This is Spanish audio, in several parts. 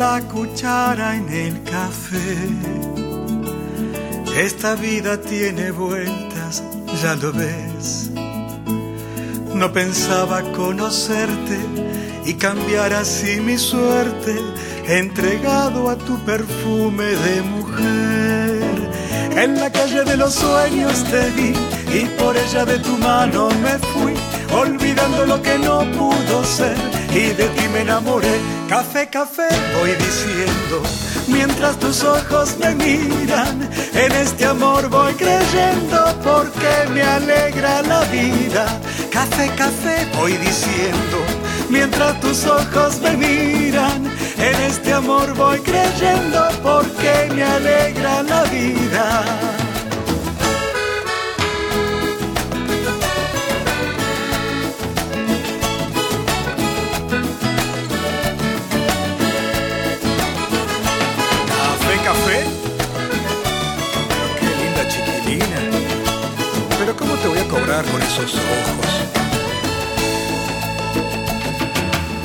La cuchara en el café. Esta vida tiene vueltas, ya lo ves. No pensaba conocerte y cambiar así mi suerte, entregado a tu perfume de mujer. En la calle de los sueños te vi y por ella de tu mano me fui, olvidando lo que no pudo ser y de ti me enamoré Café, café, voy diciendo, mientras tus ojos me miran, en este amor voy creyendo porque me alegra la vida. Café, café, voy diciendo, mientras tus ojos me miran, en este amor voy creyendo porque me alegra la vida. Con esos ojos.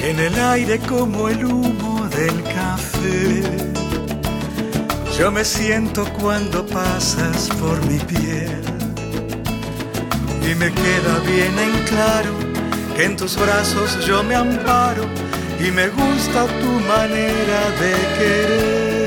En el aire como el humo del café, yo me siento cuando pasas por mi piel. Y me queda bien en claro que en tus brazos yo me amparo y me gusta tu manera de querer.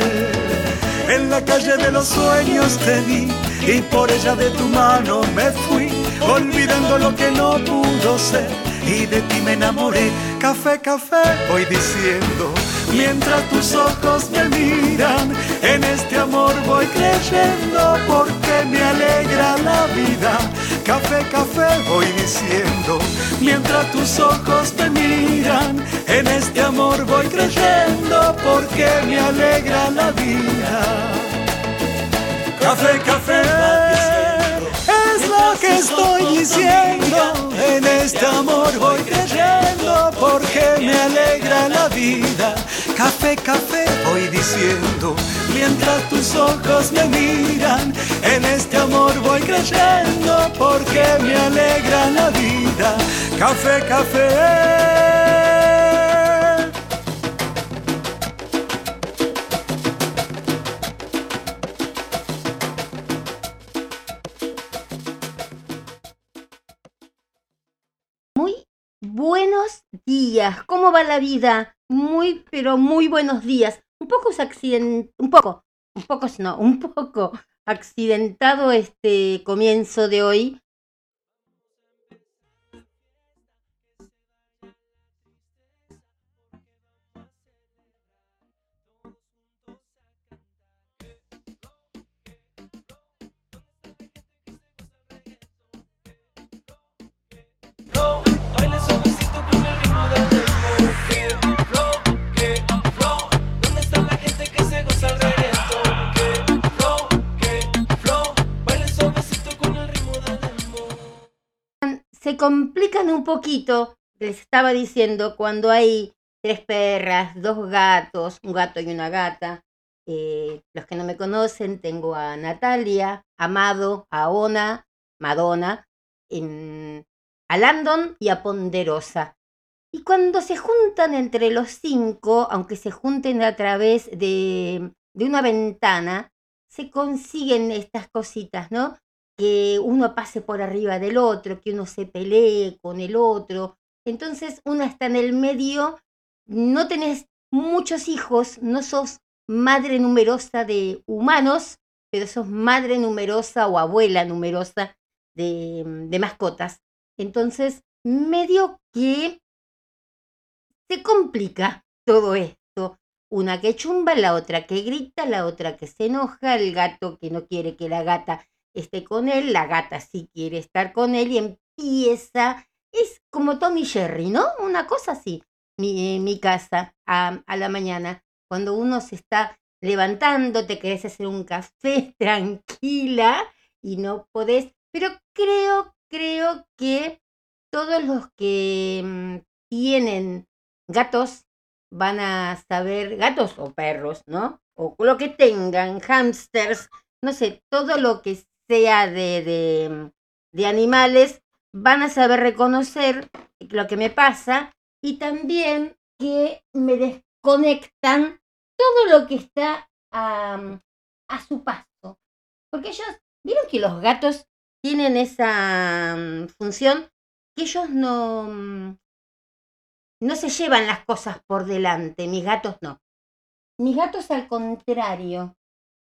En la calle de los sueños te vi y por ella de tu mano me fui olvidando lo que no pudo ser y de ti me enamoré. Café, café, voy diciendo, mientras tus ojos me miran, en este amor voy creyendo porque me alegra la vida. Café, café, voy diciendo, mientras tus ojos me miran, en este amor voy creyendo porque me alegra la vida. Café, café lo que estoy diciendo. En este amor voy creyendo porque me alegra la vida. Café, café voy diciendo mientras tus ojos me miran. En este amor voy creyendo porque me alegra la vida. Café, café. ¿Cómo va la vida? Muy, pero muy buenos días. Un poco accident... un poco, un poco no, un poco accidentado este comienzo de hoy se complican un poquito, les estaba diciendo, cuando hay tres perras, dos gatos, un gato y una gata. Eh, los que no me conocen, tengo a Natalia, Amado, a Ona, Madonna, a Landon y a Ponderosa. Y cuando se juntan entre los cinco, aunque se junten a través de, de una ventana, se consiguen estas cositas, ¿no? Que uno pase por arriba del otro, que uno se pelee con el otro. Entonces una está en el medio, no tenés muchos hijos, no sos madre numerosa de humanos, pero sos madre numerosa o abuela numerosa de, de mascotas. Entonces, medio que se complica todo esto. Una que chumba, la otra que grita, la otra que se enoja, el gato que no quiere que la gata esté con él, la gata sí quiere estar con él y empieza, es como Tommy Jerry, ¿no? Una cosa así, mi, mi casa a, a la mañana, cuando uno se está levantando, te querés hacer un café tranquila y no podés, pero creo, creo que todos los que mm, tienen gatos van a saber, gatos o perros, ¿no? O lo que tengan, hamsters, no sé, todo lo que sea de, de, animales, van a saber reconocer lo que me pasa y también que me desconectan todo lo que está a, a su paso. Porque ellos, vieron que los gatos tienen esa mm, función que ellos no, mm, no se llevan las cosas por delante, mis gatos no. Mis gatos al contrario,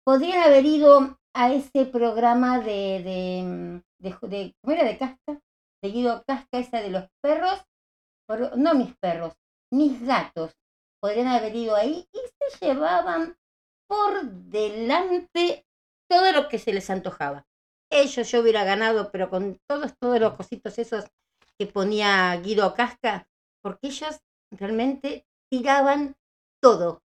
podrían haber ido a ese programa de, de, de, ¿cómo era? De Casca, de Guido Casca, esa de los perros, no mis perros, mis gatos, podrían haber ido ahí y se llevaban por delante todo lo que se les antojaba. Ellos yo hubiera ganado, pero con todos, todos los cositos esos que ponía Guido Casca, porque ellos realmente tiraban todo.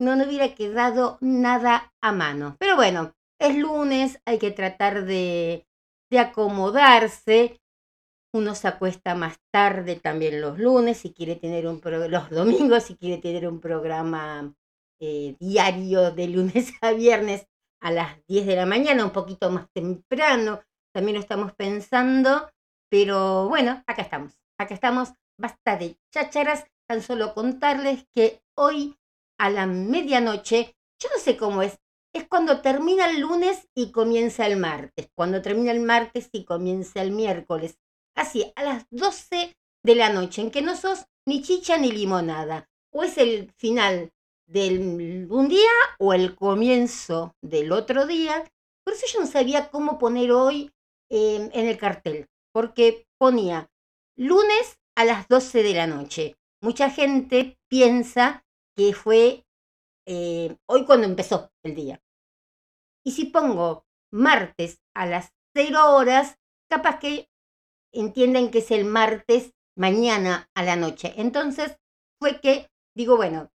No nos hubiera quedado nada a mano. Pero bueno, es lunes, hay que tratar de, de acomodarse. Uno se acuesta más tarde también los lunes, si quiere tener un los domingos, si quiere tener un programa eh, diario de lunes a viernes a las 10 de la mañana, un poquito más temprano. También lo estamos pensando, pero bueno, acá estamos. Acá estamos basta de chácharas, tan solo contarles que hoy a la medianoche, yo no sé cómo es, es cuando termina el lunes y comienza el martes, cuando termina el martes y comienza el miércoles, así a las 12 de la noche, en que no sos ni chicha ni limonada, o es el final de un día o el comienzo del otro día, por eso yo no sabía cómo poner hoy eh, en el cartel, porque ponía lunes a las 12 de la noche. Mucha gente piensa que fue eh, hoy cuando empezó el día. Y si pongo martes a las 0 horas, capaz que entienden que es el martes mañana a la noche. Entonces fue que digo, bueno,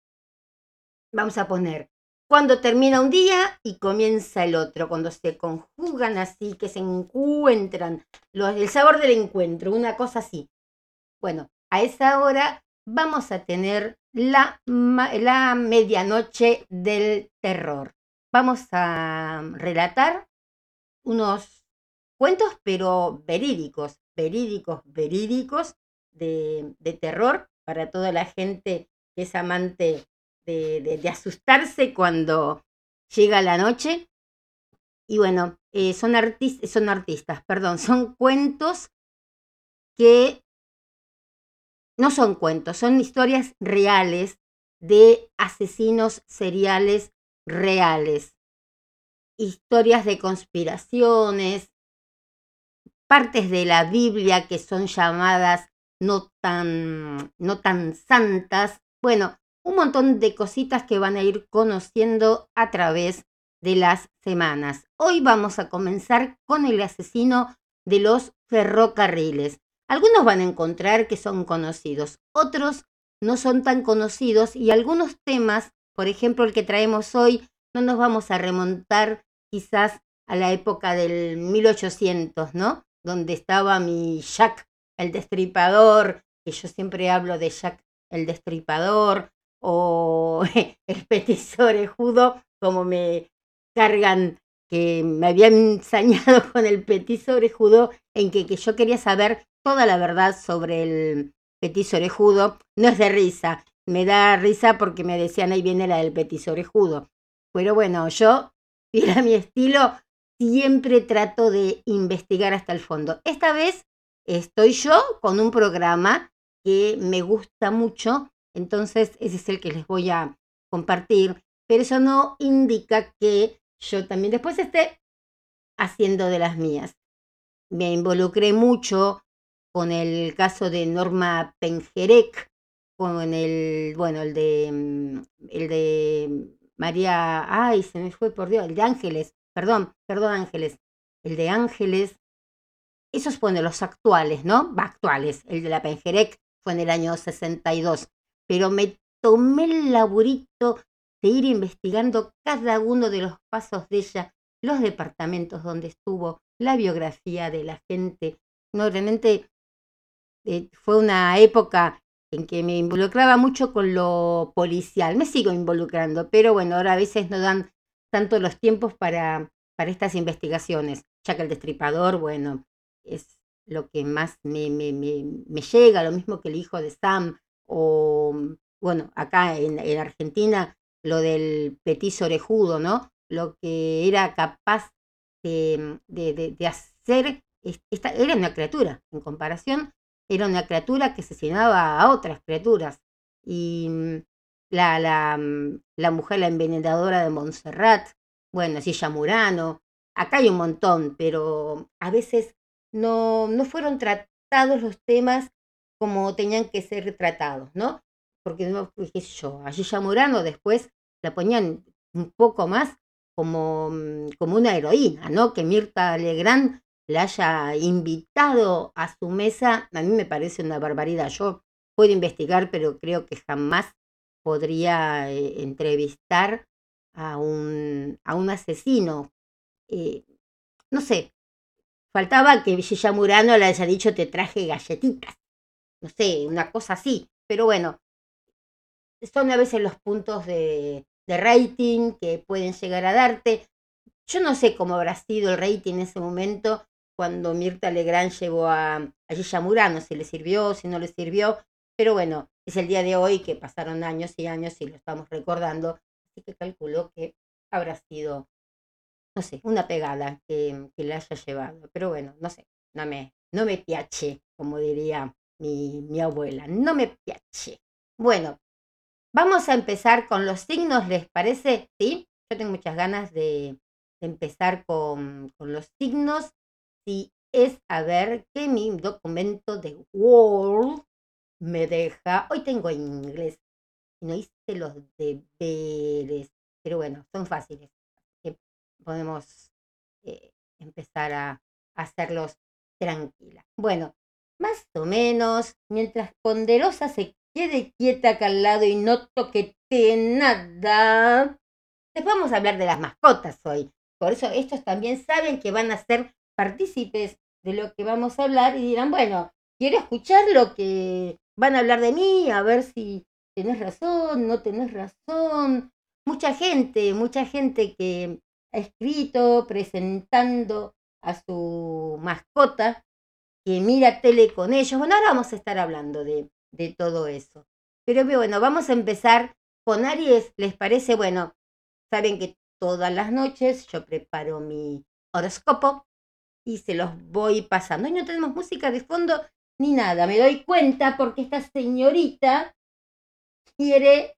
vamos a poner cuando termina un día y comienza el otro, cuando se conjugan así, que se encuentran, el sabor del encuentro, una cosa así. Bueno, a esa hora vamos a tener la, la medianoche del terror. Vamos a relatar unos cuentos, pero verídicos, verídicos, verídicos de, de terror para toda la gente que es amante de, de, asustarse cuando llega la noche. Y bueno, eh, son, artistas, son artistas, perdón, son cuentos que no son cuentos, son historias reales de asesinos seriales reales. Historias de conspiraciones, partes de la Biblia que son llamadas no tan, no tan santas. Bueno, un montón de cositas que van a ir conociendo a través de las semanas. Hoy vamos a comenzar con el asesino de los ferrocarriles. Algunos van a encontrar que son conocidos, otros no son tan conocidos y algunos temas, por ejemplo el que traemos hoy, no nos vamos a remontar quizás a la época del 1800, ¿no? Donde estaba mi Jack el Destripador, que yo siempre hablo de Jack el Destripador, o el Petiso Orejudo, como me cargan que me habían ensañado con el petiso orejudo en que, que, yo quería saber toda la verdad sobre el petiso orejudo. No es de risa, me da risa porque me decían ahí viene la del petiso orejudo. Pero bueno, yo, a mi estilo, siempre trato de investigar hasta el fondo. Esta vez estoy yo con un programa que me gusta mucho, entonces ese es el que les voy a compartir, pero eso no indica que yo también después esté haciendo de las mías. Me involucré mucho con el caso de Norma Penjerek, con el, bueno, el de, mm, el de María, ay, se me fue por Dios, el de Ángeles, perdón, perdón Ángeles, el de Ángeles, esos fueron los actuales, ¿no? Actuales, el de la Penjerek fue en el año 62, pero me tomé el laburito de ir investigando cada uno de los pasos de ella, los departamentos donde estuvo, la biografía de la gente. No, realmente eh, fue una época en que me involucraba mucho con lo policial. Me sigo involucrando, pero bueno, ahora a veces no dan tanto los tiempos para, para estas investigaciones, ya que el destripador, bueno, es lo que más me, me, me, me llega, lo mismo que el hijo de Sam, o bueno, acá en, en Argentina lo del petiso orejudo, ¿no? Lo que era capaz de, de, hacer, esta, era una criatura, en comparación, era una criatura que asesinaba a otras criaturas. Y mm, la, la, mm, la mujer, la envenenadora de Montserrat, bueno, Silla Murano, acá hay un montón, pero a veces no, no fueron tratados los temas como tenían que ser tratados, ¿no? porque no, yo, a Gilla Murano después la ponían un poco más como, mm, como una heroína, ¿no? Que Mirta Legrand la haya invitado a su mesa, a mí me parece una barbaridad. Yo puedo investigar, pero creo que jamás podría eh, entrevistar a un, a un asesino. Eh, no sé, faltaba que Gilla Murano le haya dicho te traje galletitas. No sé, una cosa así. Pero bueno, son a veces los puntos de, rating que pueden llegar a darte. Yo no sé cómo habrá sido el rating en ese momento cuando Mirta Legrand llevó a, a Gilla Murano, si le sirvió, si no le sirvió, pero bueno, es el día de hoy que pasaron años y años y lo estamos recordando, así que calculo que habrá sido, no sé, una pegada que, que le haya llevado, pero bueno, no sé, no me, no me piache, como diría mi abuela, no me piache. Bueno, Vamos a empezar con los signos, ¿les parece? Sí, yo tengo muchas ganas de, empezar con, los signos. Si es a ver que mi documento de Word me deja. Hoy tengo inglés y no hice los deberes, pero bueno, son fáciles. podemos eh, empezar a hacerlos tranquila. Bueno, más o menos, mientras Ponderosa se quede quieta acá al lado y no toquete nada. Después vamos a hablar de las mascotas hoy. Por eso estos también saben que van a ser partícipes de lo que vamos a hablar y dirán, bueno, quiero escuchar lo que van a hablar de mí, a ver si tenés razón, no tenés razón. Mucha gente, mucha gente que ha escrito presentando a su mascota, que mira tele con ellos. Bueno, ahora vamos a estar hablando de, de todo eso. Pero bueno, vamos a empezar con Aries. ¿Les parece? Bueno, saben que todas las noches yo preparo mi horóscopo y se los voy pasando. Y no tenemos música de fondo ni nada. Me doy cuenta porque esta señorita quiere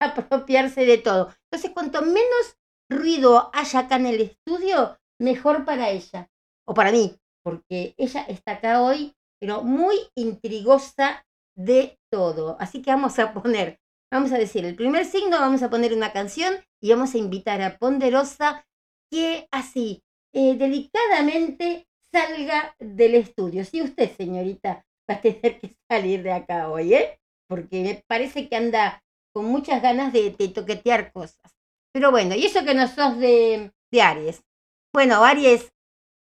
apropiarse de todo. Entonces, cuanto menos ruido haya acá en el estudio, mejor para ella o para mí, porque ella está acá hoy, pero muy intrigosa de todo. Así que vamos a poner, vamos a decir, el primer signo, vamos a poner una canción y vamos a invitar a Ponderosa que así, eh, delicadamente salga del estudio. Si usted, señorita, va a tener que salir de acá hoy, ¿eh? Porque me parece que anda con muchas ganas de, toquetear cosas. Pero bueno, y eso que no sos de, de Aries. Bueno, Aries,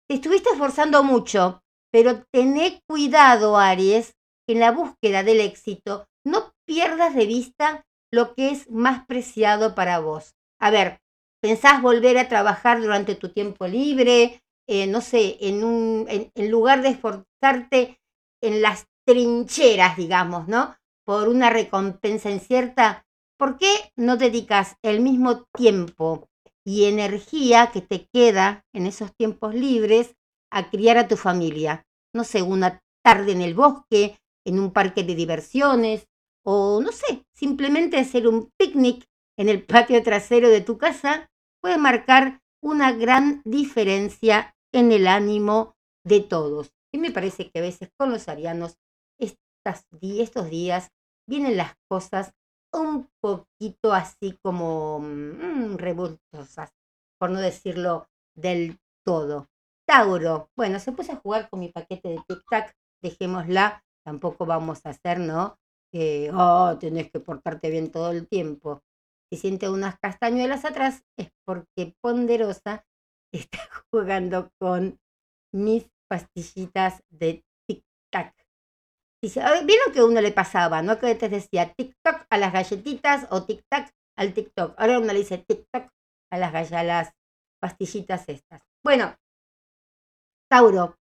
te estuviste esforzando mucho Pero tené cuidado, Aries, en la búsqueda del éxito no pierdas de vista lo que es más preciado para vos. A ver, ¿pensás volver a trabajar durante tu tiempo libre? Eh, no sé, en, un, en lugar de esforzarte en las trincheras, digamos, ¿no? Por una recompensa incierta, ¿por qué no dedicas el mismo tiempo y energía que te queda en esos tiempos libres a criar a tu familia? No sé, una tarde en el bosque, en un parque de diversiones, o no sé, simplemente hacer un picnic en el patio trasero de tu casa puede marcar una gran diferencia en el ánimo de todos. Y me parece que a veces con los arianos estos días vienen las cosas un poquito así como mmm, revoltosas, por no decirlo del todo. Tauro, bueno, se puso a jugar con mi paquete de tic-tac, dejémosla, tampoco vamos a hacer, ¿no? Que, oh, tenés que portarte bien todo el tiempo. Si siente unas castañuelas atrás, es porque Ponderosa está jugando con mis pastillitas de tic-tac. Dice, ¿vieron que uno le pasaba, no? Que te decía TikTok a las galletitas o tic-tac al TikTok. Ahora uno le dice TikTok a las, a las pastillitas estas. Bueno, Tauro,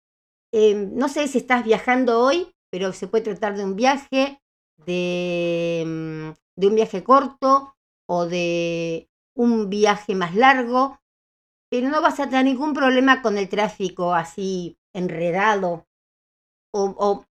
em, no sé si estás viajando hoy, pero se puede tratar de un viaje, de, mm, de un viaje corto o de un viaje más largo, pero no vas a tener ningún problema con el tráfico así enredado o,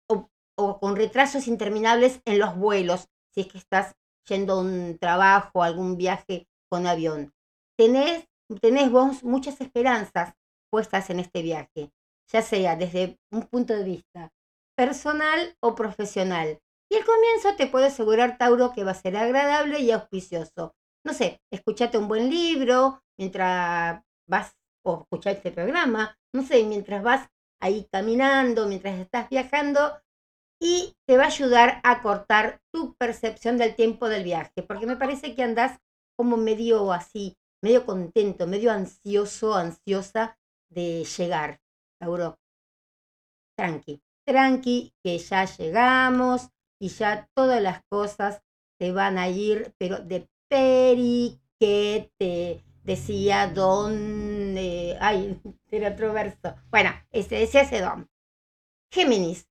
con retrasos interminables en los vuelos, si es que estás yendo a un trabajo, algún viaje con avión. Tenés, tenés vos muchas esperanzas puestas en este viaje, ya sea desde un punto de vista personal o profesional. Y el comienzo te puedo asegurar, Tauro, que va a ser agradable y auspicioso. No sé, escuchate un buen libro mientras vas o escuchar este programa, no sé, mientras vas ahí caminando, mientras estás viajando, y te va a ayudar a cortar tu percepción del tiempo del viaje, porque me parece que andas como medio así, medio contento, medio ansioso, ansiosa de llegar, Tauro. Tranqui, tranqui, que ya llegamos y ya todas las cosas te van a ir, pero de periquete, decía don, eh, ay, era otro verso. Bueno, ese decía ese don. Géminis,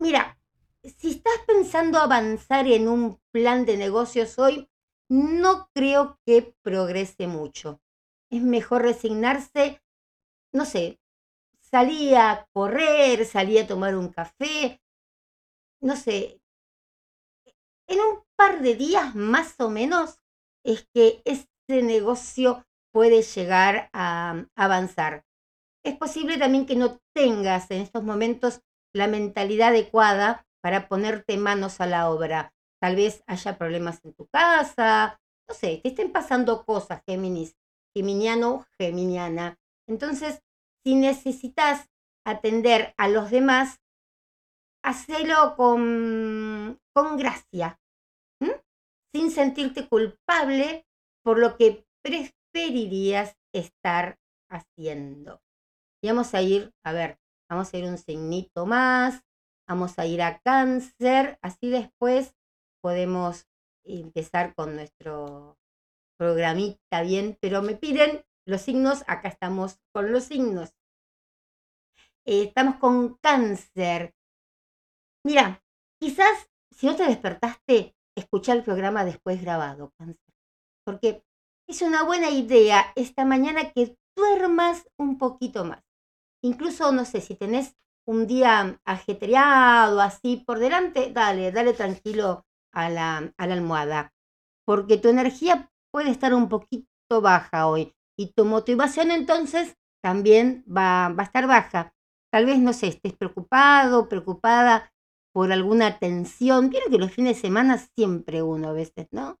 Mira, si estás pensando avanzar en un plan de negocios hoy, no creo que progrese mucho. Es mejor resignarse, no sé, salí a correr, salí a tomar un café, no sé, en un par de días más o menos es que este negocio puede llegar a avanzar. Es posible también que no tengas en estos momentos la mentalidad adecuada para ponerte manos a la obra. Tal vez haya problemas en tu casa, no sé, te estén pasando cosas, Géminis, Geminiano, Geminiana. Entonces, si necesitas atender a los demás, hacelo con, con gracia, sin sentirte culpable por lo que preferirías estar haciendo. Y vamos a ir, a ver, Vamos a ir un signito más, vamos a ir a cáncer, así después podemos empezar con nuestro programita bien, pero me piden los signos, acá estamos con los signos. Eh, estamos con cáncer. Mira, quizás si no te despertaste, escucha el programa después grabado, cáncer. Porque es una buena idea esta mañana que duermas un poquito más. Incluso, no sé, si tenés un día ajetreado, así por delante, dale, dale tranquilo a la, a la almohada, porque tu energía puede estar un poquito baja hoy y tu motivación entonces también va, va a estar baja. Tal vez, no sé, estés preocupado, preocupada por alguna tensión. Quiero que los fines de semana siempre uno a veces, ¿no?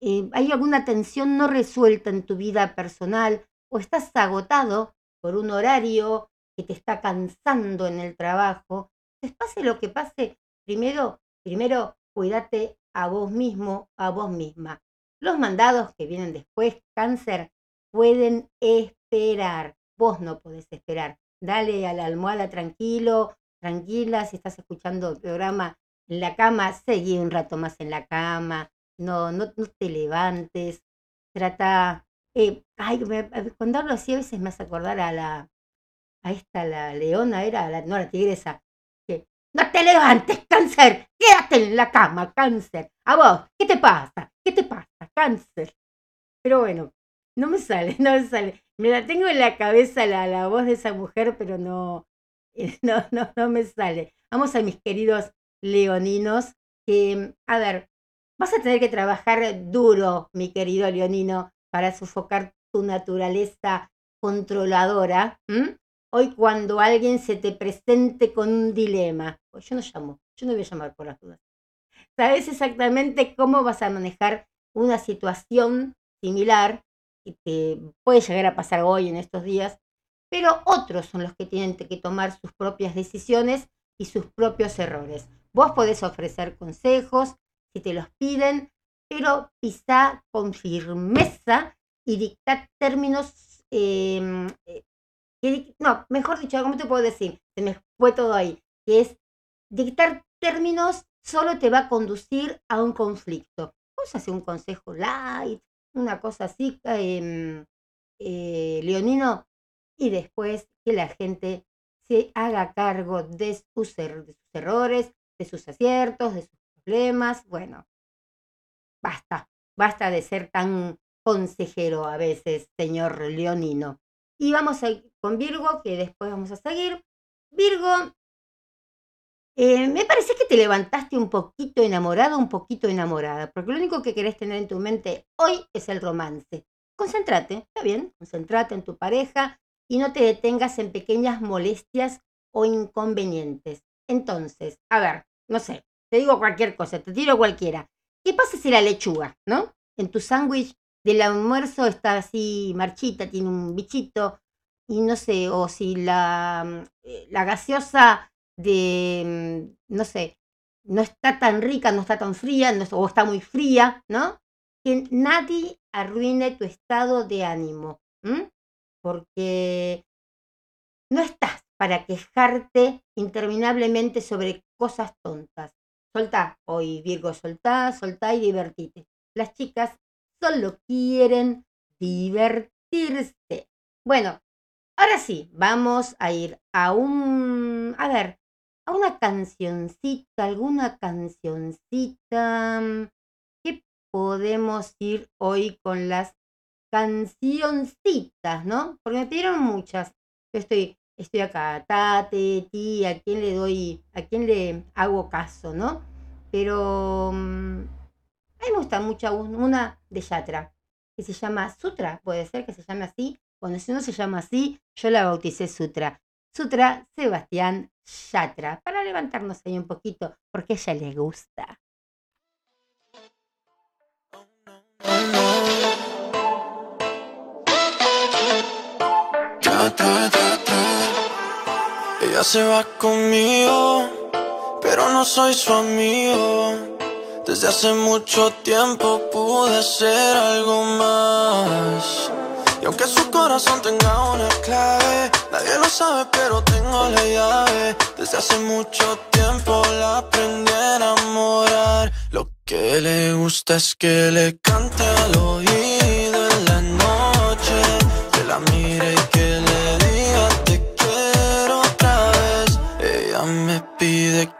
Eh, hay alguna tensión no resuelta en tu vida personal o estás agotado por un horario que te está cansando en el trabajo, pues pase lo que pase, primero, primero cuídate a vos mismo, a vos misma. Los mandados que vienen después, cáncer, pueden esperar. Vos no podés esperar. dale a la almohada tranquilo, tranquila, si estás escuchando el programa en la cama, seguí un rato más en la cama, no, no, no te levantes, trata, eh, ay, cuando hablo así a veces me hace acordar a la, a esta, la leona, era, la, no, la tigresa, que, no te levantes, cáncer, quédate en la cama, cáncer, a vos, ¿qué te pasa? ¿Qué te pasa, cáncer? Pero bueno, no me sale, no me sale. Me la tengo en la cabeza la, la voz de esa mujer, pero no, no, no, no me sale. Vamos a mis queridos leoninos, a ver, vas a tener que trabajar duro, mi querido leonino, para sofocar tu naturaleza controladora. Hoy cuando alguien se te presente con un dilema, yo no llamo, yo no voy a llamar por las dudas. Sabes exactamente cómo vas a manejar una situación similar que te puede llegar a pasar hoy en estos días, pero otros son los que tienen que tomar sus propias decisiones y sus propios errores. Vos podés ofrecer consejos si te los piden, pero quizá con firmeza y dictar términos, em, eh, no, mejor dicho, ¿cómo te puedo decir? Se me fue todo ahí, que es dictar términos solo te va a conducir a un conflicto. Vos haces un consejo light, una cosa así, em, eh, leonino, y después que la gente se haga cargo de sus, er, de sus errores, de sus aciertos, de sus problemas. Bueno, basta, basta de ser tan consejero a veces, señor leonino. Y vamos a con Virgo, que después vamos a seguir. Virgo, eh, me parece que te levantaste un poquito enamorado, un poquito enamorada, porque lo único que querés tener en tu mente hoy es el romance. Concéntrate, está bien, concéntrate en tu pareja y no te detengas en pequeñas molestias o inconvenientes. Entonces, a ver, no sé, te digo cualquier cosa, te tiro cualquiera. ¿Qué pasa si la lechuga, no? En tu sándwich del almuerzo está así marchita, tiene un bichito, y no sé, o si la, eh, la gaseosa de, mm, no sé, no está tan rica, no está tan fría, o está muy fría, ¿no? Que nadie arruine tu estado de ánimo, porque no estás para quejarte interminablemente sobre cosas tontas. Soltá, hoy Virgo, soltá, soltá y divertite. Las chicas solo quieren divertirse. Bueno, ahora sí, vamos a ir a un, a ver, a una cancioncita, alguna cancioncita. Mm, ¿Qué podemos ir hoy con las cancioncitas, no? Porque me pidieron muchas. Yo estoy, estoy acá, tate, ti, a quién le doy, a quién le hago caso, ¿no? Pero mm, a mí me gusta mucho una de Yatra, que se llama Sutra, puede ser que se llame así. Cuando si no se llama así, yo la bauticé Sutra. Sutra Sebastián Yatra, para levantarnos ahí un poquito, porque a ella le gusta. Ella se va conmigo, pero no soy su amigo. Desde hace mucho tiempo pude ser algo más. Y aunque su corazón tenga una clave, nadie lo sabe, pero tengo la llave. Desde hace mucho tiempo la aprendí a enamorar. Lo que le gusta es que le cante al oído en la noche. Que la mire y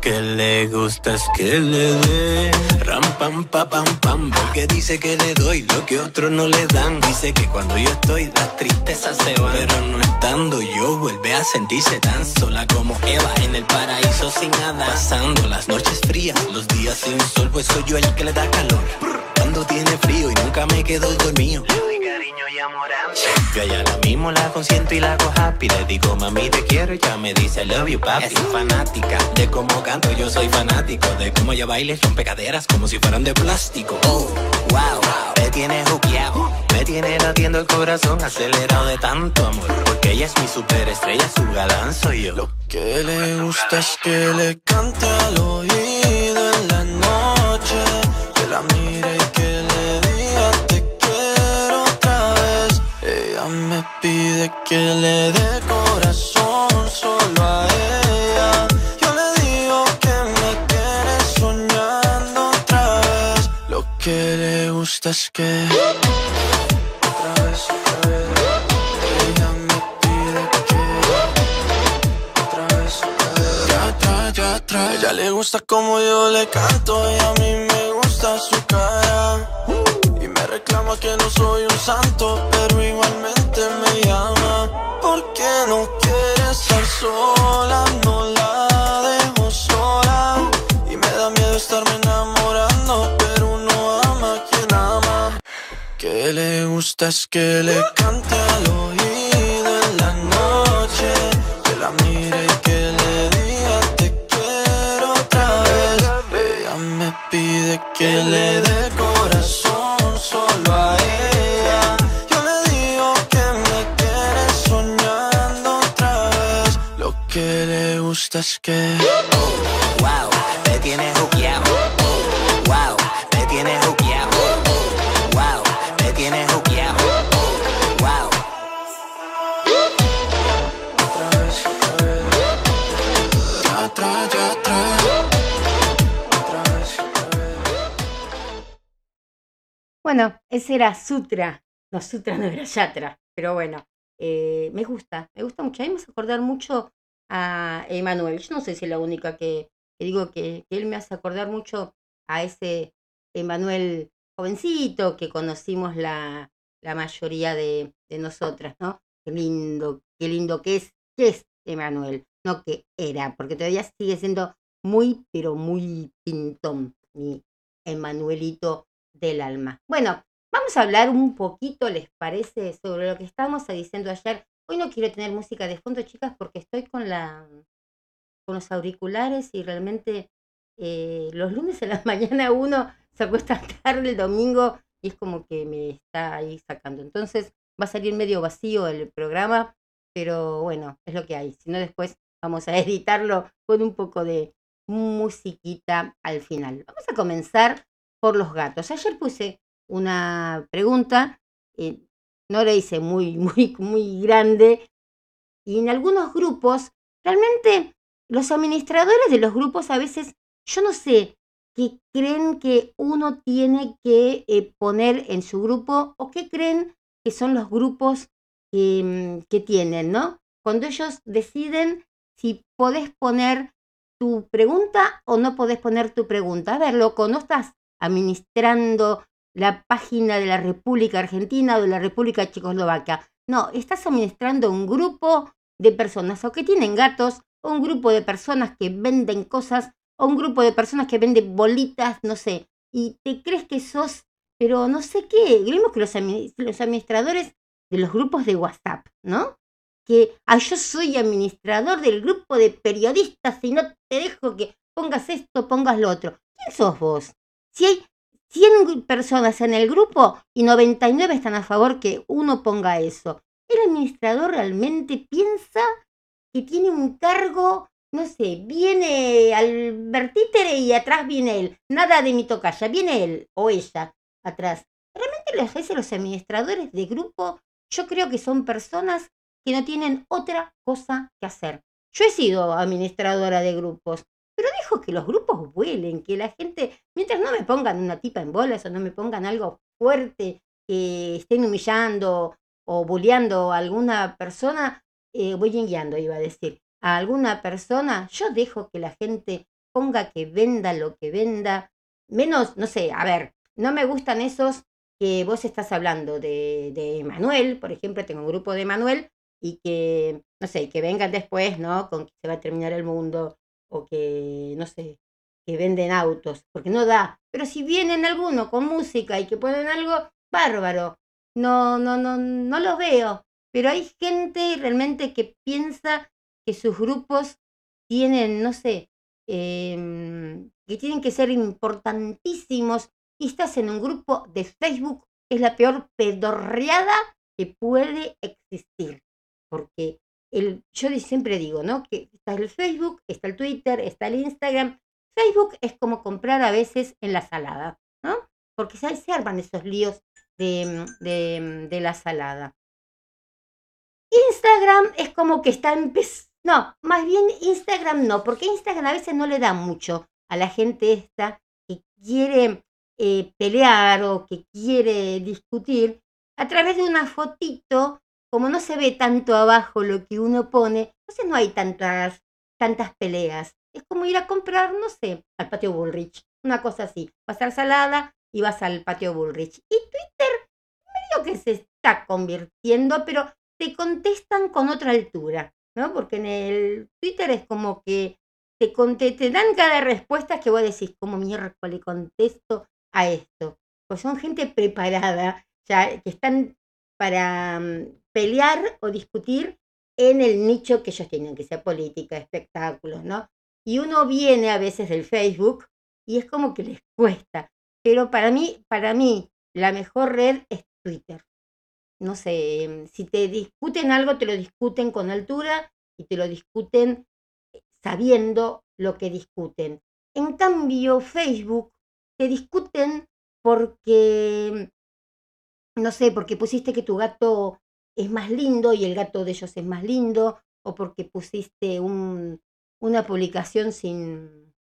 que le gusta es que le dé. Ram pam pa pam pam porque dice que le doy lo que otros no le dan. Dice que cuando yo estoy las tristezas se van pero no estando yo vuelve a sentirse tan sola como Eva en el paraíso sin nada. Pasando las noches frías los días sin sol pues soy yo el que le da calor cuando tiene frío y nunca me quedo dormido. cariño y amorante. Yo ya lo mismo la consiento y la hago happy. Le digo, mami, te quiero y ya me dice, love you, papi. Es fanática de cómo canto, yo soy fanático. De cómo ella baila rompe caderas como si fueran de plástico. Oh, wow, me tiene juqueado. Me tiene latiendo el corazón acelerado de tanto amor. Porque ella es mi superestrella, su galán soy yo. Lo que le gusta es que le cante al oído en la noche. Que la mire que le dé corazón solo a ella. Yo le digo que me quiere soñando otra vez. Lo que le gusta es que otra vez. Ella me pide que otra vez, otra vez. Ya ya. Ella le gusta como yo le canto y a mí me gusta su cara. Y me reclama que no soy un santo, pero igualmente me llama porque no quiere estar sola, no la dejo sola y me da miedo estarme enamorando, pero uno ama a quien ama. Que le gusta es que le cante al oído en la noche, que la mire y que le diga te quiero otra vez. Ella me pide que le dé le gusta es que wow, me tiene juqueado. Wow, me tiene juqueado. Wow, me tiene juqueado. Wow. Otra vez, otra vez. Ya atrás, ya atrás. Otra vez, otra vez. Bueno, ese era Sutra. No, Sutra no era Yatra, pero bueno. Eh, me gusta, me gusta mucho. A mí me hace acordar mucho a Emanuel. Yo no sé si es la única que, digo que, él me hace acordar mucho a ese Emanuel jovencito que conocimos la, la mayoría de, de, nosotras, ¿no? Qué lindo, qué lindo que es, que es Emanuel, no que era, porque todavía sigue siendo muy, pero muy pintón, mi Emanuelito del alma. Bueno, vamos a hablar un poquito, ¿les parece?, sobre lo que estábamos diciendo ayer Hoy no quiero tener música de fondo, chicas, porque estoy con la con los auriculares y realmente eh, los lunes en la mañana uno se acuesta tarde el domingo y es como que me está ahí sacando. Entonces va a salir medio vacío el programa, pero bueno, es lo que hay. Si no, después vamos a editarlo con un poco de musiquita al final. Vamos a comenzar por los gatos. Ayer puse una pregunta. Eh, no le hice muy, muy, muy grande. Y en algunos grupos, realmente los administradores de los grupos a veces, yo no sé, qué creen que uno tiene que eh, poner en su grupo o qué creen que son los grupos que, mm, que tienen, ¿no? Cuando ellos deciden si podés poner tu pregunta o no podés poner tu pregunta. A ver, loco, no estás administrando la página de la República Argentina o de la República Checoslovaquia. No, estás administrando un grupo de personas o que tienen gatos, o un grupo de personas que venden cosas, o un grupo de personas que venden bolitas, no sé. Y te crees que sos, pero no sé qué. Vemos que los, los administradores de los grupos de WhatsApp, ¿no? Que ah, yo soy administrador del grupo de periodistas y no te dejo que pongas esto, pongas lo otro. ¿Quién sos vos? Si hay 100 personas en el grupo y 99 están a favor que uno ponga eso. El administrador realmente piensa que tiene un cargo, no sé, viene al vertítere y atrás viene él. Nada de mi tocaya, viene él o ella atrás. Realmente los, veces los administradores de grupo, yo creo que son personas que no tienen otra cosa que hacer. Yo he sido administradora de grupos que los grupos vuelen, que la gente, mientras no me pongan una tipa en bolas o no me pongan algo fuerte, que estén humillando o bulleando a alguna persona, eh, voy guiando, iba a decir, a alguna persona, yo dejo que la gente ponga que venda lo que venda, menos, no sé, a ver, no me gustan esos que vos estás hablando de, de Manuel, por ejemplo, tengo un grupo de Manuel y que, no sé, que vengan después, ¿no? Con que se va a terminar el mundo, o que, no sé, que venden autos, porque no da. Pero si vienen algunos con música y que ponen algo, bárbaro. no, no, no, no lo veo. Pero hay gente realmente que piensa que sus grupos tienen, no sé, em, que tienen que ser importantísimos y estás en un grupo de Facebook, es la peor pedorreada que puede existir. Porque el, yo siempre digo, ¿no? Que está el Facebook, está el Twitter, está el Instagram. Facebook es como comprar a veces en la salada, ¿no? Porque se, arman esos líos de la salada. Instagram es como que está empezando. No, más bien Instagram no, porque Instagram a veces no le da mucho a la gente esta que quiere eh, pelear o que quiere discutir a través de una fotito, como no se ve tanto abajo lo que uno pone, entonces no hay tantas, tantas peleas. Es como ir a comprar, no sé, al patio Bullrich, una cosa así. Vas a salada y vas al patio Bullrich. Y Twitter medio que se está convirtiendo, pero te contestan con otra altura, ¿no? Porque en el Twitter es como que te, te dan cada respuesta que vos decís, ¿cómo mierda le contesto a esto? Pues son gente preparada, ya que están para mm, pelear o discutir en el nicho que ellos tienen, que sea política, espectáculos, ¿no? Y uno viene a veces del Facebook y es como que les cuesta. Pero para mí, para mí, la mejor red es Twitter no sé, em, si te discuten algo, te lo discuten con altura y te lo discuten eh, sabiendo lo que discuten. En cambio, Facebook te discuten porque, no sé, porque pusiste que tu gato es más lindo y el gato de ellos es más lindo, o porque pusiste un, una publicación sin,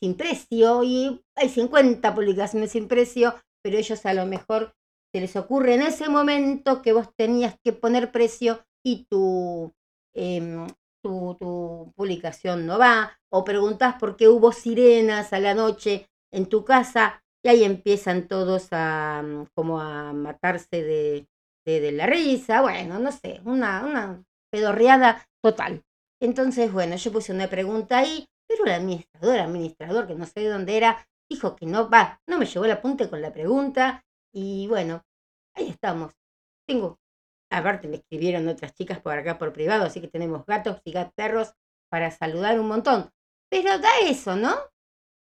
sin precio y hay 50 publicaciones sin precio, pero ellos a lo mejor se les ocurre en ese momento que vos tenías que poner precio y tu, em, tu, tu, publicación no va, o preguntás por qué hubo sirenas a la noche en tu casa y ahí empiezan todos a como a matarse de, de, la risa, bueno, no sé, una, una pedorreada total. Entonces, bueno, yo puse una pregunta ahí, pero el administrador, administrador, que no sé de dónde era, dijo que no va, no me llevó el apunte con la pregunta, y bueno, ahí estamos. Tengo, aparte me escribieron otras chicas por acá por privado, así que tenemos gatos y perros para saludar un montón. Pero da eso, ¿no?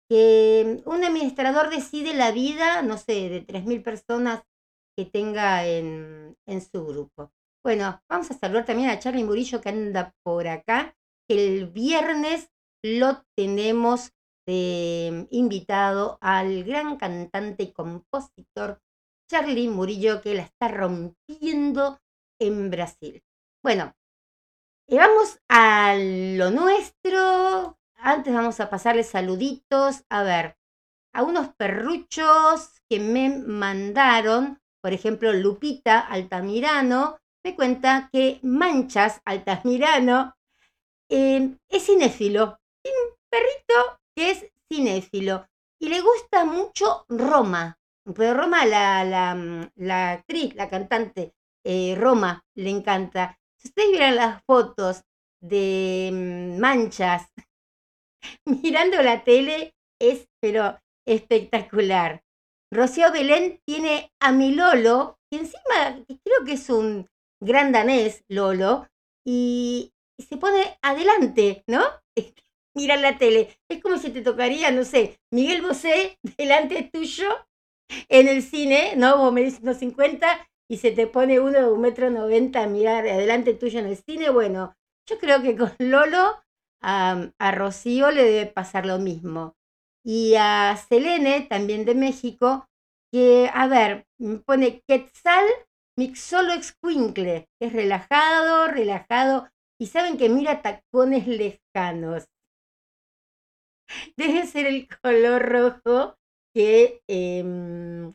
Que un administrador decide la vida, no sé, de 3.000 personas que tenga en, en su grupo. Bueno, vamos a saludar también a Charlie Murillo que anda por acá. El viernes lo tenemos invitado al gran cantante y compositor Charlie Murillo que la está rompiendo en Brasil. Bueno, y vamos a lo nuestro. Antes vamos a pasarles saluditos. A ver, a unos perruchos que me mandaron. Por ejemplo, Lupita Altamirano me cuenta que Manchas Altamirano eh, es cinéfilo. Tiene un perrito que es cinéfilo y le gusta mucho Roma. Pero Roma, la, la, mm, actriz, la cantante, eh, Roma, le encanta. Si ustedes vieran las fotos de mm, manchas mirando la tele, es pero espectacular. Rocío Belén tiene a mi Lolo, que encima creo que es un gran danés, Lolo, y se pone adelante, ¿no? Mira la tele. Es como si te tocaría, no sé, Miguel Bosé delante tuyo en el cine, ¿no? Vos me dices unos 50 y se te pone uno de un metro noventa a mirar adelante tuyo en el cine. Bueno, yo creo que con Lolo a, a Rocío le debe pasar lo mismo. Y a Selene, también de México, que, a ver, me pone Quetzal Mixolo Exquincle, que es relajado, relajado, y saben que mira tacones lejanos. Debe ser el color rojo que em,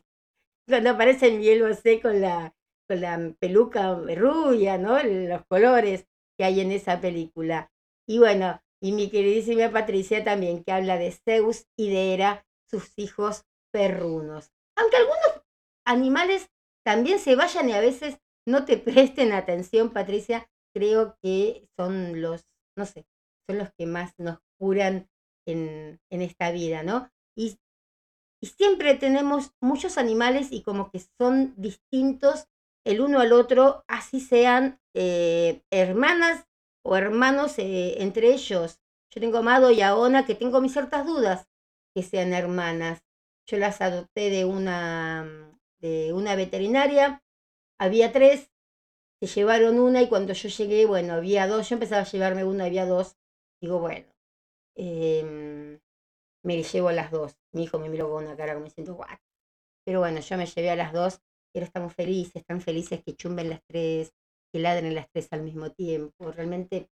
cuando aparece Miguel Bosé con la, con la peluca rubia, ¿no? Los colores que hay en esa película. Y bueno, y mi queridísima Patricia también, que habla de Zeus y de Hera, sus hijos perrunos. Aunque algunos animales también se vayan y a veces no te presten atención, Patricia, creo que son los, no sé, son los que más nos curan en, en esta vida, ¿no? Y y siempre tenemos muchos animales y como que son distintos el uno al otro, así sean eh, hermanas o hermanos eh, entre ellos. Yo tengo Amado y a que tengo mis ciertas dudas que sean hermanas. Yo las adopté de una, de una veterinaria, había tres, se llevaron una y cuando yo llegué, bueno, había dos, yo empezaba a llevarme una, había dos, digo, bueno, em, me llevo a las dos. Mi hijo me miró con una cara como diciendo, what? Pero bueno, yo me llevé a las dos, pero estamos felices, están felices que chumben las tres, que ladren las tres al mismo tiempo. Realmente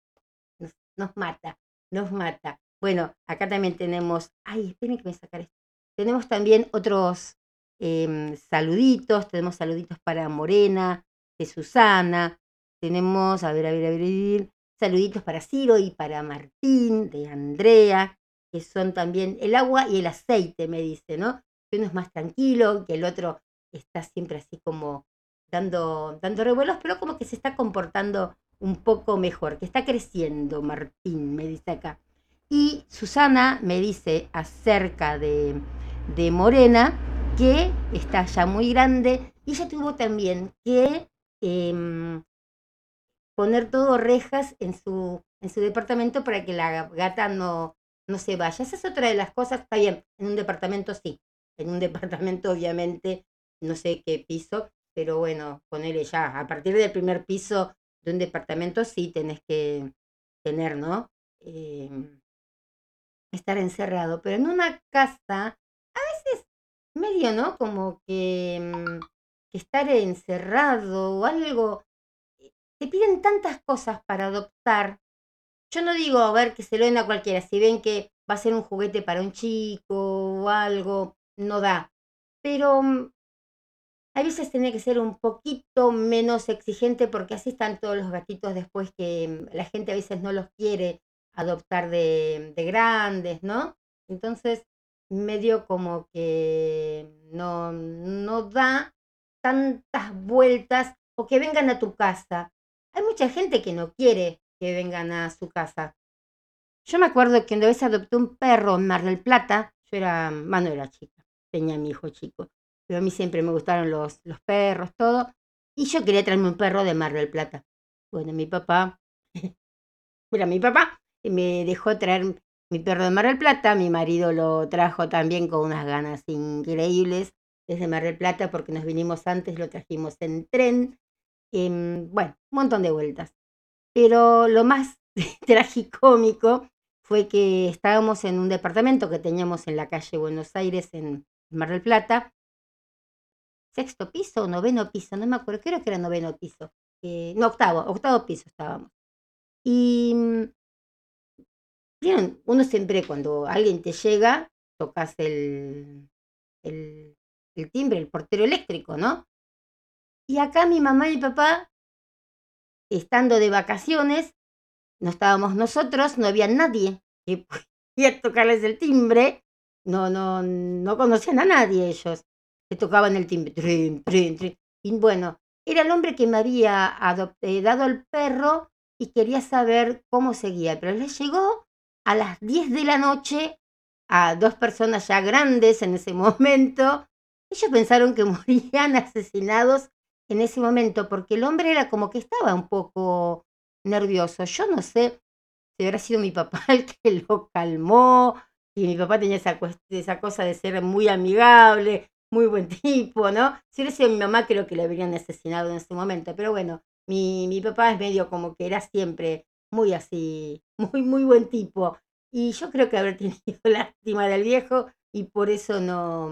nos, mata, nos mata. Bueno, acá también tenemos, ay, esperen que me sacar esto. Tenemos también otros em, saluditos, tenemos saluditos para Morena, de Susana, tenemos, a ver, a ver, a ver, saluditos para Ciro y para Martín, de Andrea, que son también el agua y el aceite, me dice, ¿no? Que uno es más tranquilo, que el otro está siempre así como dando, dando revuelos, pero como que se está comportando un poco mejor, que está creciendo, Martín, me dice acá. Y Susana me dice acerca de, de Morena, que está ya muy grande, y ella tuvo también que em, poner todo rejas en su, en su departamento para que la gata no, no se vaya. Esa es otra de las cosas, está bien, en un departamento sí, en un departamento obviamente, no sé qué piso, pero bueno, ponerle ya, a partir del primer piso de un departamento sí tenés que tener, ¿no? Em, estar encerrado, pero en una casa, a veces medio, ¿no? Como que, mm, que estar encerrado o algo, eh, te piden tantas cosas para adoptar yo no digo, a ver, que se lo den a cualquiera. Si ven que va a ser un juguete para un chico o algo, no da. Pero mm, a veces tiene que ser un poquito menos exigente porque así están todos los gatitos después que mm, la gente a veces no los quiere adoptar de, de grandes, ¿no? Entonces, medio como que no, no da tantas vueltas o que vengan a tu casa. Hay mucha gente que no quiere que vengan a su casa. Yo me acuerdo que una vez adopté un perro en Mar del Plata, yo era, bueno, era chica, tenía mi hijo chico, pero a mí siempre me gustaron los, los perros, todo, y yo quería traerme un perro de Mar del Plata. Bueno, mi papá, mira, mi papá me dejó traer mi perro de Mar del Plata, mi marido lo trajo también con unas ganas increíbles desde Mar del Plata porque nos vinimos antes, lo trajimos en tren, bueno, un montón de vueltas. Pero lo más tragicómico fue que estábamos en un departamento que teníamos en la calle Buenos Aires, en Mar del Plata, sexto piso o noveno piso, no me acuerdo, creo que era noveno piso, eh, no, octavo, octavo piso estábamos. Y, bien, uno siempre cuando alguien te llega, tocas el, el, timbre, el portero eléctrico, ¿no? Y acá mi mamá y mi papá estando de vacaciones, no estábamos nosotros, no había nadie que podía tocarles el timbre, no, no, no conocían a nadie ellos, que tocaban el timbre, y bueno, era el hombre que me había eh, dado el perro y quería saber cómo seguía, pero le llegó a las 10 de la noche a dos personas ya grandes en ese momento. Ellos pensaron que morían asesinados en ese momento, porque el hombre era como que estaba un poco nervioso. Yo no sé si habrá sido mi papá el que lo calmó, y mi papá tenía esa, esa cosa de ser muy amigable, muy buen tipo, ¿no? Si hubiera sido mi mamá, creo que lo habrían asesinado en ese momento, pero bueno, mi, mi papá es medio como que era siempre muy así, muy, muy buen tipo. Y yo creo que haber tenido lástima del viejo y por eso no,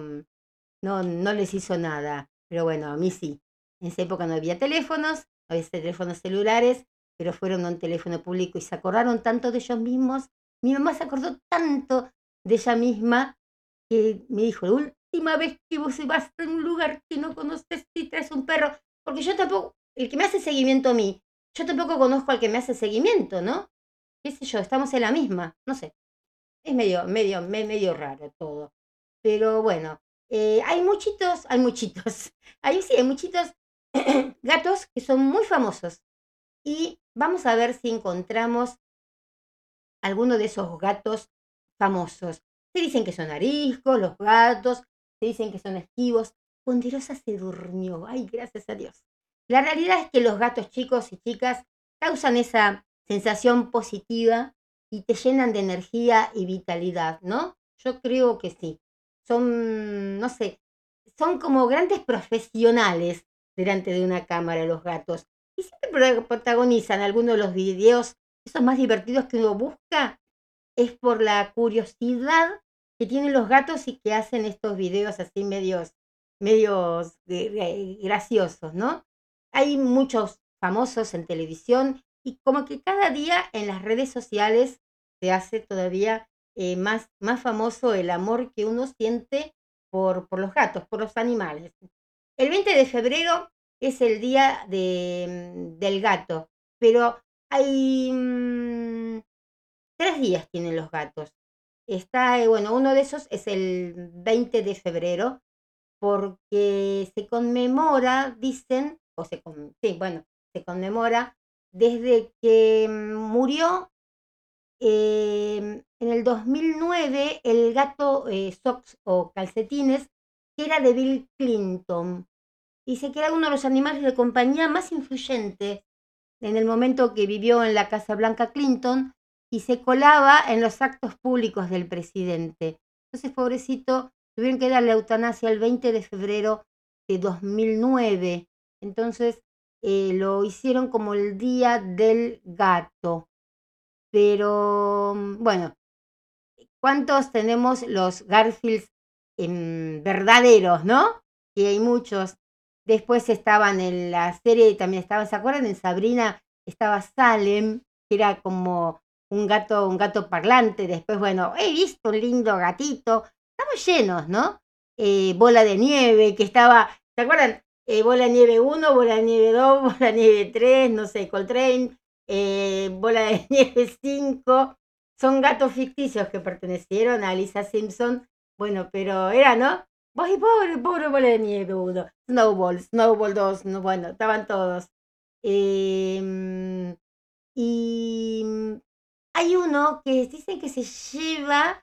no, no les hizo nada. Pero bueno, a mí sí. En esa época no había teléfonos, no había teléfonos celulares, pero fueron a un teléfono público y se acordaron tanto de ellos mismos. Mi mamá se acordó tanto de ella misma que me dijo, la última vez que vos vas a un lugar que no conoces y traes un perro, porque yo tampoco, el que me hace seguimiento a mí, yo tampoco conozco al que me hace seguimiento, ¿no? ¿Qué sé yo? Estamos en la misma, no sé. Es medio, medio, medio raro todo. Pero bueno, eh, hay muchitos, hay muchitos, hay sí, hay muchitos gatos que son muy famosos. Y vamos a ver si encontramos alguno de esos gatos famosos. Se dicen que son ariscos, los gatos, se dicen que son esquivos. Ponderosa se durmió. Ay, gracias a Dios. La realidad es que los gatos chicos y chicas causan esa sensación positiva y te llenan de energía y vitalidad, ¿no? Yo creo que sí. Son, no sé, son como grandes profesionales delante de una cámara los gatos. Y siempre protagonizan algunos de los videos, esos más divertidos que uno busca, es por la curiosidad que tienen los gatos y que hacen estos videos así medios, medios graciosos, ¿no? Hay muchos famosos en televisión y como que cada día en las redes sociales se hace todavía eh, más, más famoso el amor que uno siente por, por los gatos, por los animales. El 20 de febrero es el día de, mm, del gato, pero hay mm, tres días tienen los gatos. Está, eh, bueno, uno de esos es el 20 de febrero, porque se conmemora, dicen, o se, sí, bueno, se conmemora desde que murió em, en el 2009 el gato eh, Socks o Calcetines, que era de Bill Clinton. Y se queda uno de los animales de compañía más influyentes en el momento que vivió en la Casa Blanca Clinton y se colaba en los actos públicos del presidente. Entonces, pobrecito, tuvieron que darle eutanasia el 20 de febrero de 2009. Entonces, eh, lo hicieron como el Día del Gato. Pero, bueno, ¿cuántos tenemos los Garfields verdaderos, no? Y hay muchos. Después estaban en la serie, también estaban, ¿se acuerdan? En Sabrina estaba Salem, que era como un gato, un gato parlante. Después, bueno, he visto un lindo gatito. Estamos llenos, ¿no? Eh, bola de nieve, que estaba, ¿se acuerdan? Eh, bola de nieve 1, bola de nieve 2, bola de nieve 3, no sé, Coltrane, eh, bola de nieve 5. Son gatos ficticios que pertenecieron a Lisa Simpson. Bueno, pero era, ¿no? Ay, pobre, pobre bola de nieve 1. Snowball, Snowball 2, no, bueno, estaban todos. Em, y hay uno que dicen que se lleva,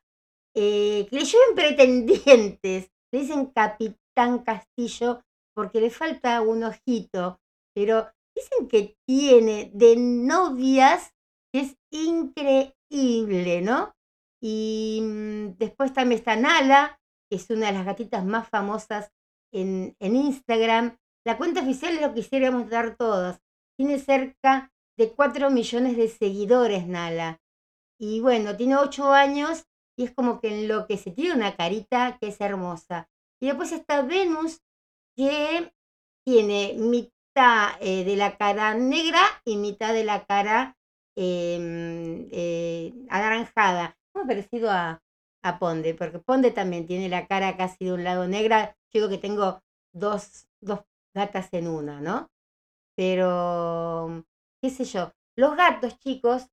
eh, que le llevan pretendientes. Le dicen Capitán Castillo porque le falta un ojito, pero dicen que tiene de novias que es increíble, ¿no? Y mm, después también está Nala, que es una de las gatitas más famosas en, en Instagram. La cuenta oficial es lo que quisiéramos dar todos. Tiene cerca de 4 millones de seguidores, Nala. Y bueno, tiene 8 años y es como que en lo que se tiene una carita que es hermosa. Y después está Venus, que tiene mitad eh, de la cara negra y mitad de la cara em, eh, anaranjada. Muy parecido a, a Ponde, porque Ponde también tiene la cara casi de un lado negra. Yo digo que tengo dos, dos gatas en una, ¿no? Pero, qué sé yo, los gatos, chicos,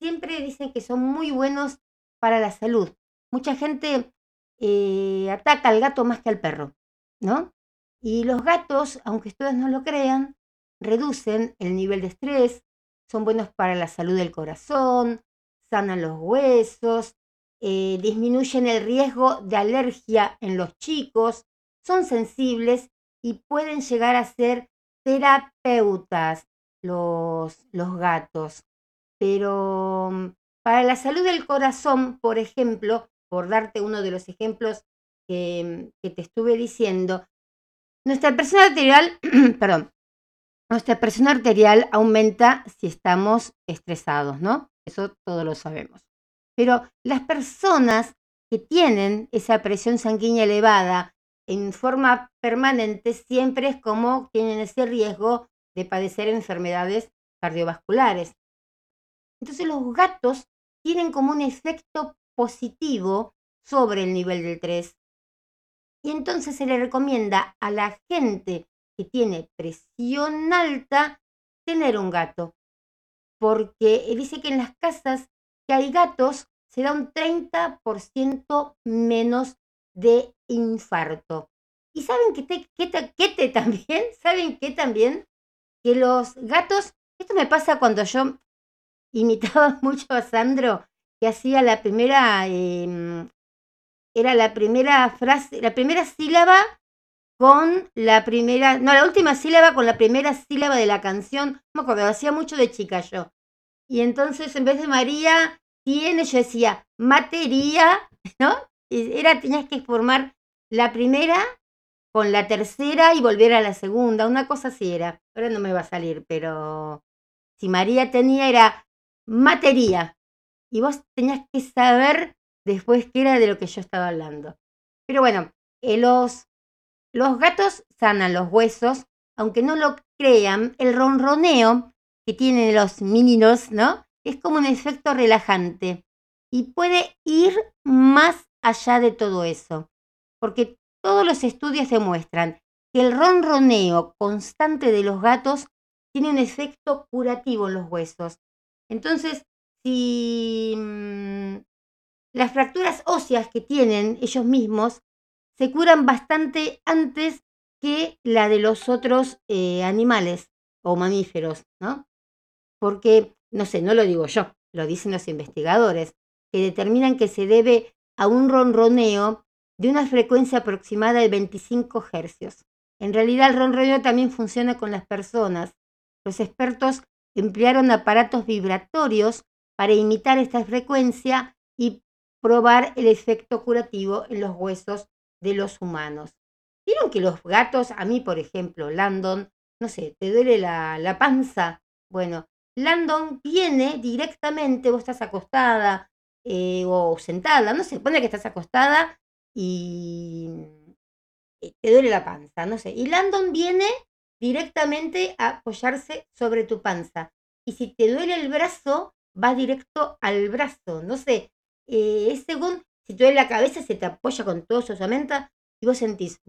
siempre dicen que son muy buenos para la salud. Mucha gente eh, ataca al gato más que al perro, ¿no? Y los gatos, aunque ustedes no lo crean, reducen el nivel de estrés, son buenos para la salud del corazón, sanan los huesos, eh, disminuyen el riesgo de alergia en los chicos, son sensibles y pueden llegar a ser terapeutas los, los gatos. Pero mm, para la salud del corazón, por ejemplo, por darte uno de los ejemplos que, te estuve diciendo, nuestra presión arterial, perdón, nuestra presión arterial aumenta si estamos estresados, ¿no? Eso todos lo sabemos. Pero las personas que tienen esa presión sanguínea elevada en forma permanente siempre es como tienen ese riesgo de padecer enfermedades cardiovasculares. Entonces los gatos tienen como un efecto positivo sobre el nivel del estrés y entonces se le recomienda a la gente que tiene presión alta tener un gato. Porque dice que en las casas que hay gatos se da un 30% menos de infarto. Y saben que, te, que, te, también, saben que también que los gatos, esto me pasa cuando yo imitaba mucho a Sandro, que hacía la primera em, era la primera frase, la primera sílaba con la primera, no, la última sílaba con la primera sílaba de la canción. Me acuerdo, hacía mucho de chica yo. Y entonces en vez de María, tiene, yo decía, materia, ¿no? Era, tenías que formar la primera con la tercera y volver a la segunda, una cosa así era. Ahora no me va a salir, pero si María tenía era materia. Y vos tenías que saber después qué era de lo que yo estaba hablando. Pero bueno, eh, los, los gatos sanan los huesos, aunque no lo crean, el ronroneo que tienen los mininos, ¿no? Es como un efecto relajante y puede ir más allá de todo eso, porque todos los estudios demuestran que el ronroneo constante de los gatos tiene un efecto curativo en los huesos. Entonces, si mm, las fracturas óseas que tienen ellos mismos se curan bastante antes que la de los otros eh, animales o mamíferos, ¿no? Porque, no sé, no lo digo yo, lo dicen los investigadores, que determinan que se debe a un ronroneo de una frecuencia aproximada de 25 hercios. En realidad el ronroneo también funciona con las personas. Los expertos emplearon aparatos vibratorios para imitar esta frecuencia y probar el efecto curativo en los huesos de los humanos. ¿Vieron que los gatos, a mí por ejemplo, Landon, no sé, te duele la, la panza? Bueno, Landon viene directamente, vos estás acostada eh, o sentada, no sé, pone que estás acostada y eh, te duele la panza, no sé. Y Landon viene directamente a apoyarse sobre tu panza. Y si te duele el brazo, va directo al brazo. No sé, eh, es según, si te duele la cabeza, se te apoya con todo su osamenta y vos sentís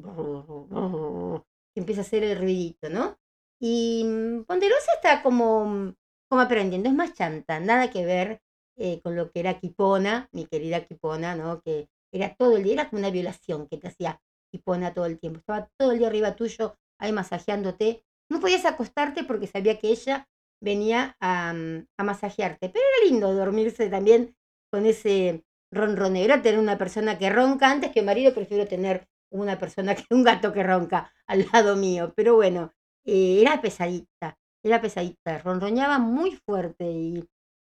empieza a hacer el ruidito, ¿no? Y mm, Ponderosa está como, como aprendiendo, es más chanta, nada que ver eh, con lo que era Kipona, mi querida Kipona, ¿no? Que era todo el día, era como una violación que te hacía Kipona todo el tiempo. Estaba todo el día arriba tuyo, ahí masajeándote. No podías acostarte porque sabía que ella venía a, mm, a masajearte. Pero era lindo dormirse también con ese ronroneo. Era tener una persona que ronca. Antes que marido prefiero tener una persona que un gato que ronca al lado mío. Pero bueno, eh, era pesadita. Era pesadita. Ronroñaba muy fuerte y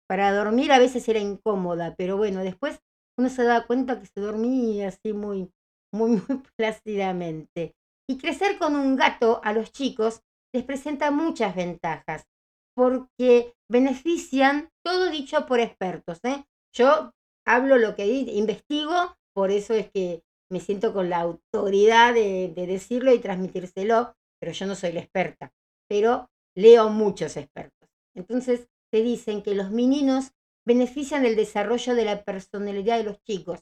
para dormir a veces era incómoda. Pero bueno, después uno se daba cuenta que se dormía así muy, muy, muy plácidamente. Y crecer con un gato a los chicos les presenta muchas ventajas, porque benefician todo dicho por expertos. ¿eh? Yo hablo lo que investigo, por eso es que me siento con la autoridad de, de decirlo y transmitírselo, pero yo no soy la experta, pero leo muchos expertos. Entonces, te dicen que los meninos benefician el desarrollo de la personalidad de los chicos,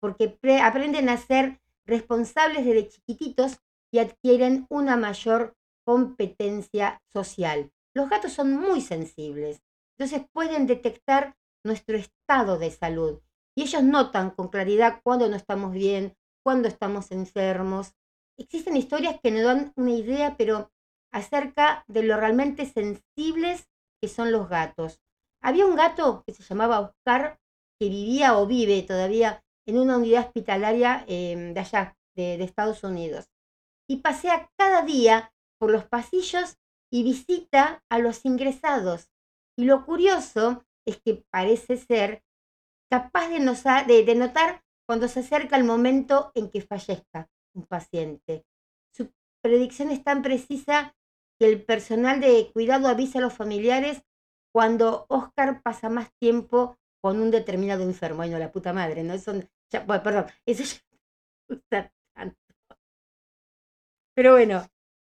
porque aprenden a ser responsables desde chiquititos y adquieren una mayor competencia social. Los gatos son muy sensibles, entonces pueden detectar nuestro estado de salud y ellos notan con claridad cuando no estamos bien, cuando estamos enfermos. Existen historias que nos dan una idea, pero acerca de lo realmente sensibles que son los gatos. Había un gato que se llamaba Oscar, que vivía o vive todavía en una unidad hospitalaria em, de allá, de, Estados Unidos. Y pasea cada día por los pasillos y visita a los ingresados. Y lo curioso es que parece ser capaz de, de, notar cuando se acerca el momento en que fallezca un paciente. Su predicción es tan precisa que el personal de cuidado avisa a los familiares cuando Oscar pasa más tiempo con un determinado enfermo. Ay, no, la puta madre, ¿no? Eso, ya, perdón, eso ya. Pero bueno,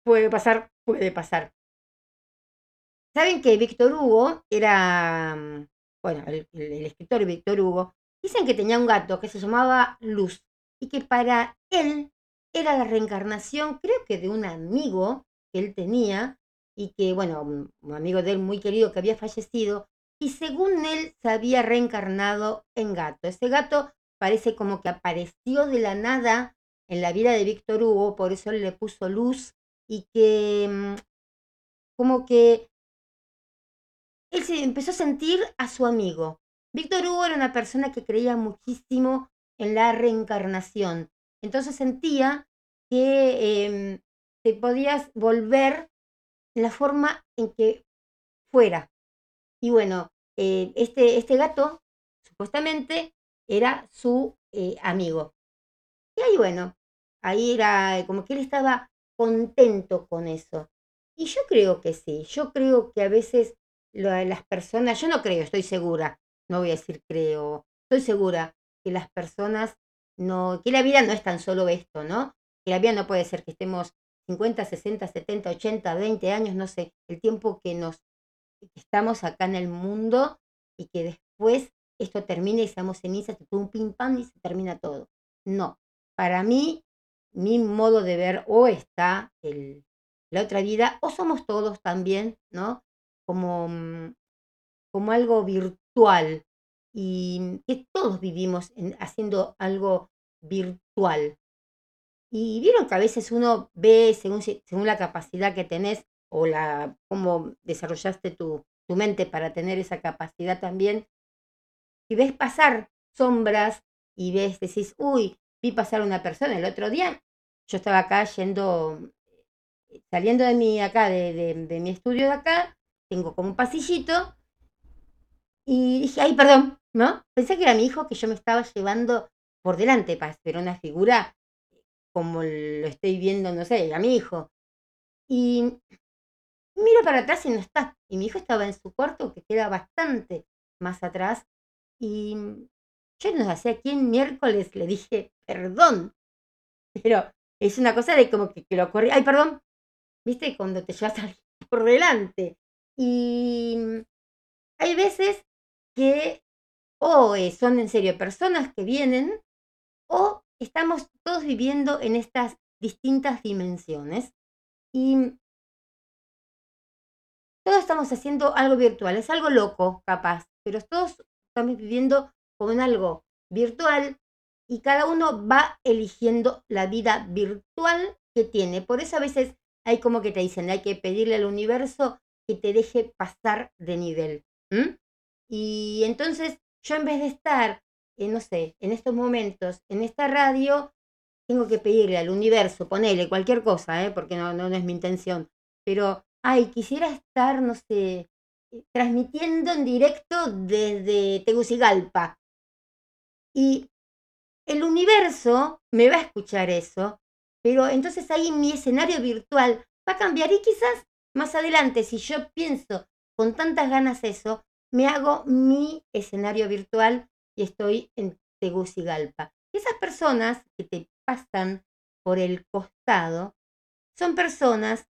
puede pasar, puede pasar. Saben que Víctor Hugo era, bueno, el, el escritor Víctor Hugo, dicen que tenía un gato que se llamaba Luz y que para él era la reencarnación, creo que de un amigo que él tenía, y que, bueno, un, amigo de él muy querido que había fallecido, y según él se había reencarnado en gato. Ese gato parece como que apareció de la nada en la vida de Víctor Hugo, por eso él le puso luz y que mm, como que él se empezó a sentir a su amigo. Víctor Hugo era una persona que creía muchísimo en la reencarnación. Entonces sentía que em, te podías volver en la forma en que fuera. Y bueno, eh, este, este gato supuestamente era su eh, amigo. Y ahí bueno, ahí era como que él estaba contento con eso. Y yo creo que sí, yo creo que a veces las personas, yo no creo, estoy segura, no voy a decir creo, estoy segura que las personas no, que la vida no es tan solo esto, ¿no? Que la vida no puede ser que estemos 50, 60, 70, 80, 20 años, no sé, el tiempo que nos estamos acá en el mundo y que después esto termine y seamos cenizas, un pim pam y se termina todo. No, para mí, mi modo de ver o está el, la otra vida, o somos todos también, ¿no? Como, mm, como algo virtual y que todos vivimos haciendo algo virtual. Y vieron que a veces uno ve según, según la capacidad que tenés o la cómo desarrollaste tu, tu mente para tener esa capacidad también, y ves pasar sombras y ves, decís, uy, vi pasar una persona el otro día. Yo estaba acá yendo, saliendo de mi, acá, de, de, mi estudio de acá, tengo como un pasillito, y dije, ay, perdón, ¿no? Pensé que era mi hijo que yo me estaba llevando por delante, pero una figura como lo estoy viendo, no sé, a mi hijo. Y miro para atrás y no está. Y mi hijo estaba en su cuarto, que queda bastante más atrás. Y yo no sé a quién miércoles le dije, perdón. Pero es una cosa de como que, lo corrí. Ay, perdón. ¿Viste? Cuando te llevas a por delante. Y hay veces que o son en serio personas que vienen o estamos todos viviendo en estas distintas dimensiones y todos estamos haciendo algo virtual, es algo loco, capaz, pero todos estamos viviendo con algo virtual y cada uno va eligiendo la vida virtual que tiene. Por eso a veces hay como que te dicen, hay que pedirle al universo que te deje pasar de nivel. Y entonces yo en vez de estar, eh, no sé, en estos momentos, en esta radio, tengo que pedirle al universo, ponerle cualquier cosa, ¿eh? porque no, no, es mi intención, pero, ay, quisiera estar, no sé, transmitiendo en directo desde Tegucigalpa. Y el universo me va a escuchar eso, pero entonces ahí mi escenario virtual va a cambiar y quizás más adelante, si yo pienso con tantas ganas eso, me hago mi escenario virtual y estoy en Tegucigalpa. Esas personas que te pasan por el costado son personas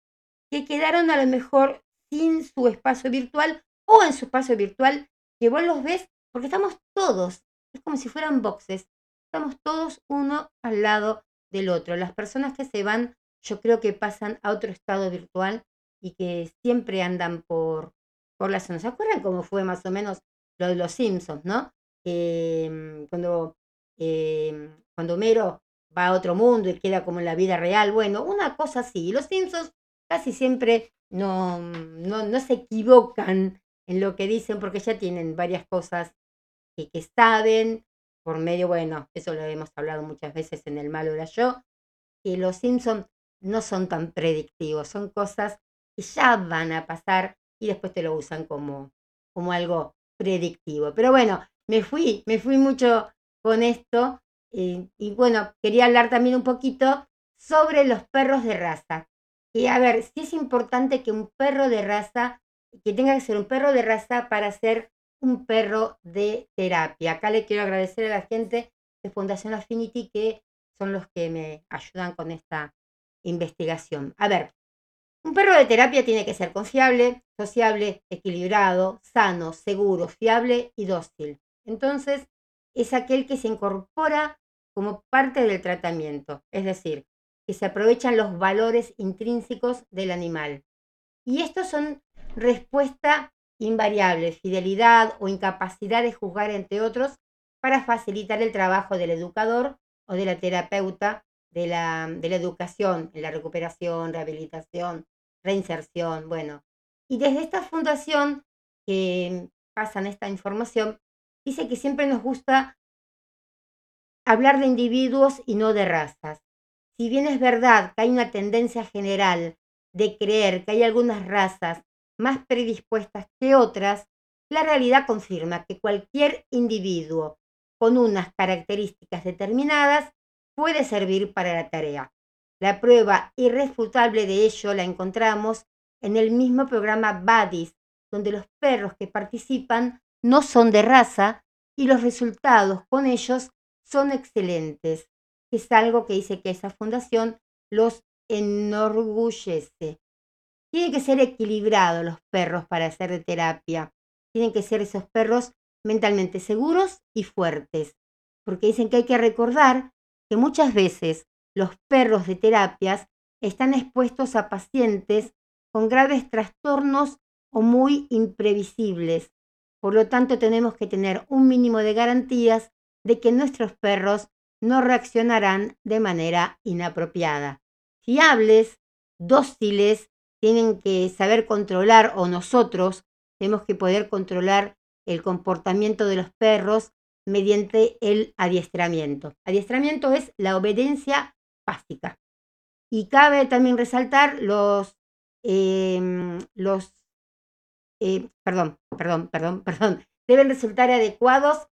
que quedaron a lo mejor sin su espacio virtual o en su espacio virtual que vos los ves porque estamos todos, es como si fueran boxes, estamos todos uno al lado del otro. Las personas que se van, yo creo que pasan a otro estado virtual y que siempre andan por, por la zona. ¿Se acuerdan cómo fue más o menos lo de los Simpsons, no? Mm, cuando, eh, cuando Homero va a otro mundo y queda como en la vida real. Bueno, una cosa así. Los Simpsons casi siempre no, no, no se equivocan en lo que dicen porque ya tienen varias cosas que, que saben por medio, bueno, eso lo hemos hablado muchas veces en el malo era yo, que los Simpsons no son tan predictivos, son cosas que ya van a pasar y después te lo usan como, como algo predictivo. Pero bueno, me fui, me fui mucho con esto y, bueno, quería hablar también un poquito sobre los perros de raza. Y a ver, si es importante que un perro de raza, que tenga que ser un perro de raza para ser un perro de terapia. Acá le quiero agradecer a la gente de Fundación Affinity que son los que me ayudan con esta investigación. A ver, un perro de terapia tiene que ser confiable, sociable, equilibrado, sano, seguro, fiable y dócil. Entonces, es aquel que se incorpora como parte del tratamiento, es decir, que se aprovechan los valores intrínsecos del animal. Y estos son respuesta invariable, fidelidad o incapacidad de juzgar, entre otros, para facilitar el trabajo del educador o de la terapeuta de la, de la educación, en la recuperación, rehabilitación, reinserción, bueno. Y desde esta fundación que pasan esta información, dice que siempre nos gusta hablar de individuos y no de razas. si bien es verdad que hay una tendencia general de creer que hay algunas razas más predispuestas que otras, la realidad confirma que cualquier individuo con unas características determinadas puede servir para la tarea. La prueba irrefutable de ello la encontramos en el mismo programa Buddies, donde los perros que participan no son de raza y los resultados con ellos son excelentes, es algo que dice que esa fundación los enorgullece. Tienen que ser equilibrados los perros para hacer terapia. Tienen que ser esos perros mentalmente seguros y fuertes, porque dicen que hay que recordar que muchas veces los perros de terapias están expuestos a pacientes con graves trastornos o muy imprevisibles. Por lo tanto, tenemos que tener un mínimo de garantías de que nuestros perros no reaccionarán de manera inapropiada. Fiables, dóciles, tienen que saber controlar o nosotros tenemos que poder controlar el comportamiento de los perros mediante el adiestramiento. Adiestramiento es la obediencia básica. Y cabe también resaltar los, em, los eh, perdón, perdón, perdón, perdón, deben resultar adecuados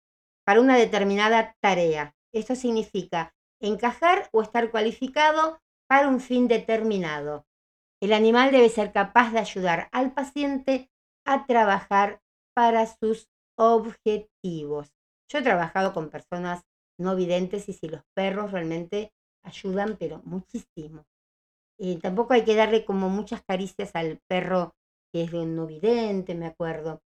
para una determinada tarea. Esto significa encajar o estar cualificado para un fin determinado. El animal debe ser capaz de ayudar al paciente a trabajar para sus objetivos. Yo he trabajado con personas no videntes y si los perros realmente ayudan, pero muchísimo. Eh, tampoco hay que darle como muchas caricias al perro que es de un no vidente, me acuerdo.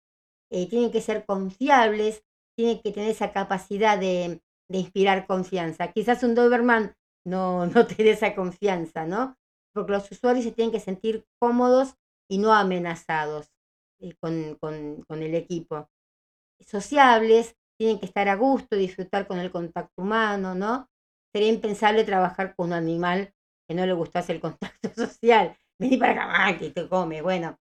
Eh, tienen que ser confiables, tienen que tener esa capacidad de, inspirar confianza. Quizás un Doberman no, no tiene esa confianza, ¿no? Porque los usuarios se tienen que sentir cómodos y no amenazados eh, con, con el equipo. Sociables, tienen que estar a gusto, disfrutar con el contacto humano, ¿no? Sería impensable trabajar con un animal que no le gustase el contacto social. Vení para acá, que te come. Bueno,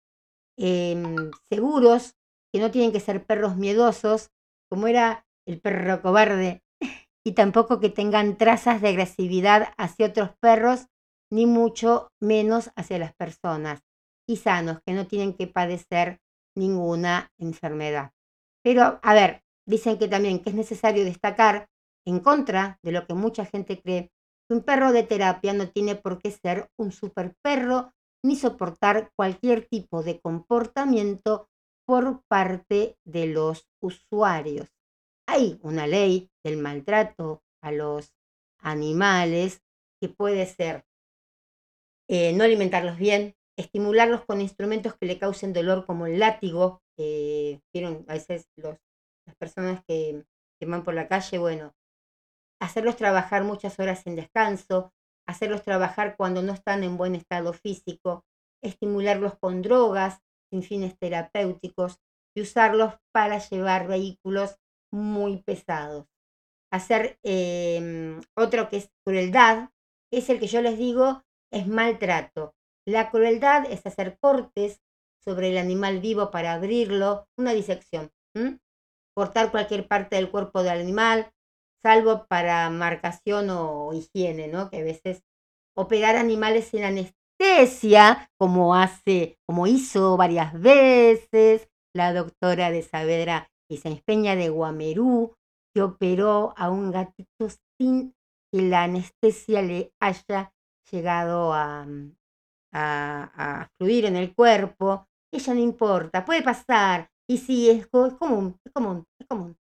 Em, seguros, que no tienen que ser perros miedosos, como era el perro cobarde, y tampoco que tengan trazas de agresividad hacia otros perros, ni mucho menos hacia las personas, y sanos, que no tienen que padecer ninguna enfermedad. Pero, a ver, dicen que también que es necesario destacar, en contra de lo que mucha gente cree, que un perro de terapia no tiene por qué ser un super perro ni soportar cualquier tipo de comportamiento por parte de los usuarios. Hay una ley del maltrato a los animales que puede ser eh, no alimentarlos bien, estimularlos con instrumentos que le causen dolor como el látigo. Vieron a veces las personas que, que van por la calle, bueno, hacerlos trabajar muchas horas sin descanso, hacerlos trabajar cuando no están en buen estado físico, estimularlos con drogas sin fines terapéuticos y usarlos para llevar vehículos muy pesados. Hacer em, otro que es crueldad, es el que yo les digo, es maltrato. La crueldad es hacer cortes sobre el animal vivo para abrirlo, una disección. Cortar cualquier parte del cuerpo del animal, salvo para marcación o higiene, ¿no? Que a veces operar animales sin anestesia, como hace, como hizo varias veces la doctora de Saavedra y Peña de Guamerú, que operó a un gatito sin que la anestesia le haya llegado a, a, a fluir en el cuerpo. Ella no importa, puede pasar. Y sí, es, es común, es común, es común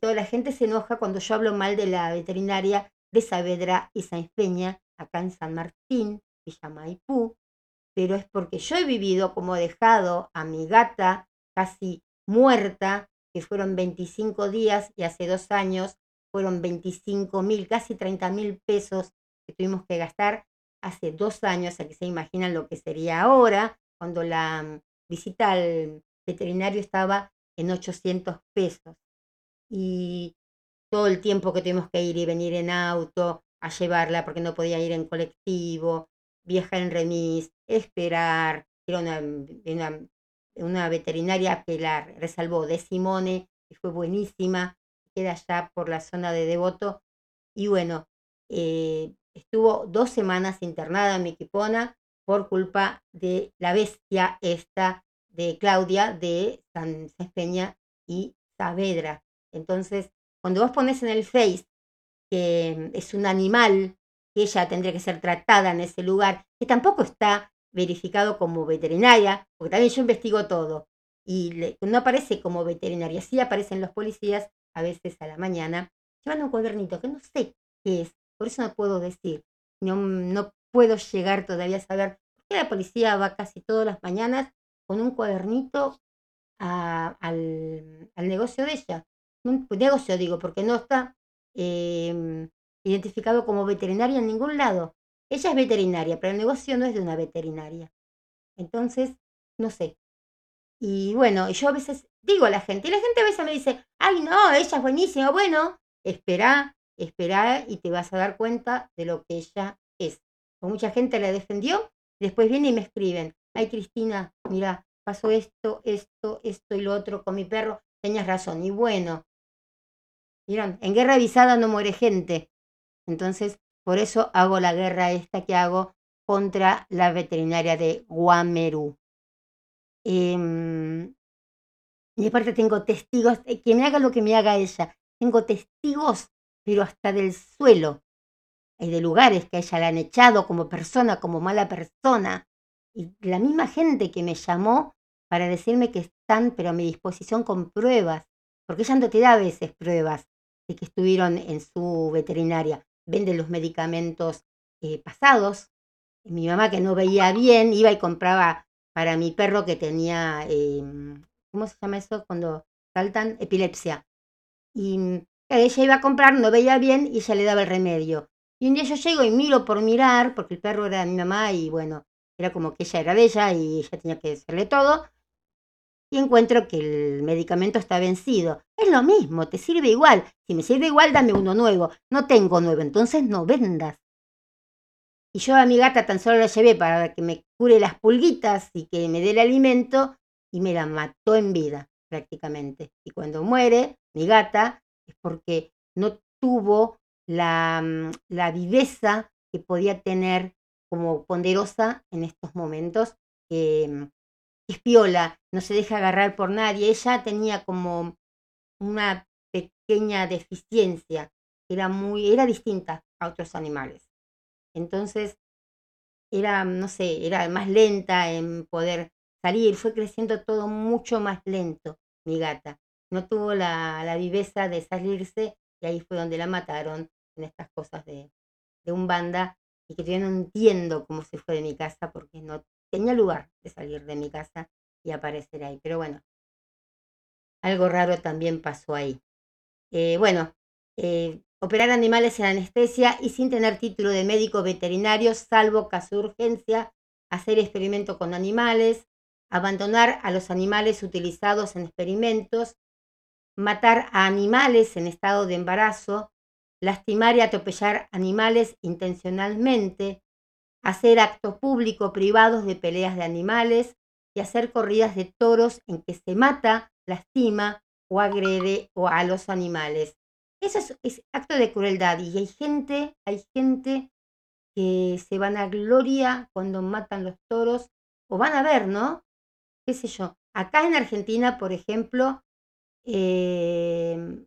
toda la gente se enoja cuando yo hablo mal de la veterinaria de Saavedra y Sáenz Peña, acá en San Martín, Villa Maipú, pero es porque yo he vivido como dejado a mi gata casi muerta, que fueron 25 días y hace dos años fueron 25 mil, casi 30 mil pesos tuvimos que gastar hace dos años, a que se imaginan lo que sería ahora, cuando la visita al veterinario estaba en 800 pesos. Y todo el tiempo que tuvimos que ir y venir en auto a llevarla porque no podía ir en colectivo, viajar en remis, esperar, era una, una, una veterinaria que la resalvó de Simone, que fue buenísima, queda allá por la zona de Devoto, y bueno, eh, estuvo dos semanas internada en Miquipona por culpa de la bestia esta de Claudia de San Peña y Saavedra. Entonces, cuando vos pones en el Face que es un animal que ella tendría que ser tratada en ese lugar, que tampoco está verificado como veterinaria, porque también yo investigo todo, y no aparece como veterinaria, sí aparecen los policías a veces a la mañana, llevando un cuadernito que no sé qué es, por eso no puedo decir, no, no puedo llegar todavía a saber por qué la policía va casi todas las mañanas con un cuadernito al, negocio de ella. Un negocio digo, porque no está em, identificado como veterinaria en ningún lado. Ella es veterinaria, pero el negocio no es de una veterinaria. Entonces, no sé. Y bueno, yo a veces digo a la gente, y la gente a veces me dice, ay no, ella es buenísima. Bueno, espera, espera y te vas a dar cuenta de lo que ella es. mucha gente la defendió, después viene y me escriben, ay Cristina, mira, pasó esto, esto, esto y lo otro con mi perro, tenías razón. Y bueno, ¿vieron? En guerra avisada no muere gente. Entonces, por eso hago la guerra esta que hago contra la veterinaria de Guamerú. Em, y aparte tengo testigos, eh, que me haga lo que me haga ella. Tengo testigos, pero hasta del suelo. Hay de lugares que a ella la han echado como persona, como mala persona. Y la misma gente que me llamó para decirme que están, pero a mi disposición con pruebas, porque ella no te da a veces pruebas de que estuvieron en su veterinaria. Vende los medicamentos eh, pasados. Mi mamá que no veía bien iba y compraba para mi perro que tenía, em, ¿cómo se llama eso? Cuando saltan, epilepsia. Y mm, ella iba a comprar, no veía bien y ella le daba el remedio. Y un día yo llego y miro por mirar, porque el perro era de mi mamá y bueno, era como que ella era de ella y ella tenía que hacerle todo. Y encuentro que el medicamento está vencido. Es lo mismo, te sirve igual. Si me sirve igual, dame uno nuevo. No tengo nuevo, entonces no vendas. Y yo a mi gata tan solo la llevé para que me cure las pulguitas y que me dé el alimento y me la mató en vida prácticamente. Y cuando muere mi gata es porque no tuvo la, mm, la viveza que podía tener como ponderosa en estos momentos, que mm, es piola, no se deja agarrar por nadie. Ella tenía como una pequeña deficiencia, era muy, era distinta a otros animales. Entonces, era, no sé, era más lenta en poder salir, fue creciendo todo mucho más lento, mi gata. No tuvo la, la viveza de salirse y ahí fue donde la mataron en estas cosas de, de un banda y que yo no entiendo cómo se fue de mi casa porque no tenía lugar de salir de mi casa y aparecer ahí. Pero bueno, algo raro también pasó ahí. Eh, bueno, eh, operar animales en anestesia y sin tener título de médico veterinario, salvo caso de urgencia, hacer experimento con animales, abandonar a los animales utilizados en experimentos, matar a animales en estado de embarazo, lastimar y atropellar animales intencionalmente, hacer actos públicos privados de peleas de animales y hacer corridas de toros en que se mata, lastima o agrede a los animales. Eso es, acto de crueldad y hay gente, hay gente que se van a gloria cuando matan los toros o van a ver, ¿no? ¿Qué sé yo? Acá en Argentina, por ejemplo, eh,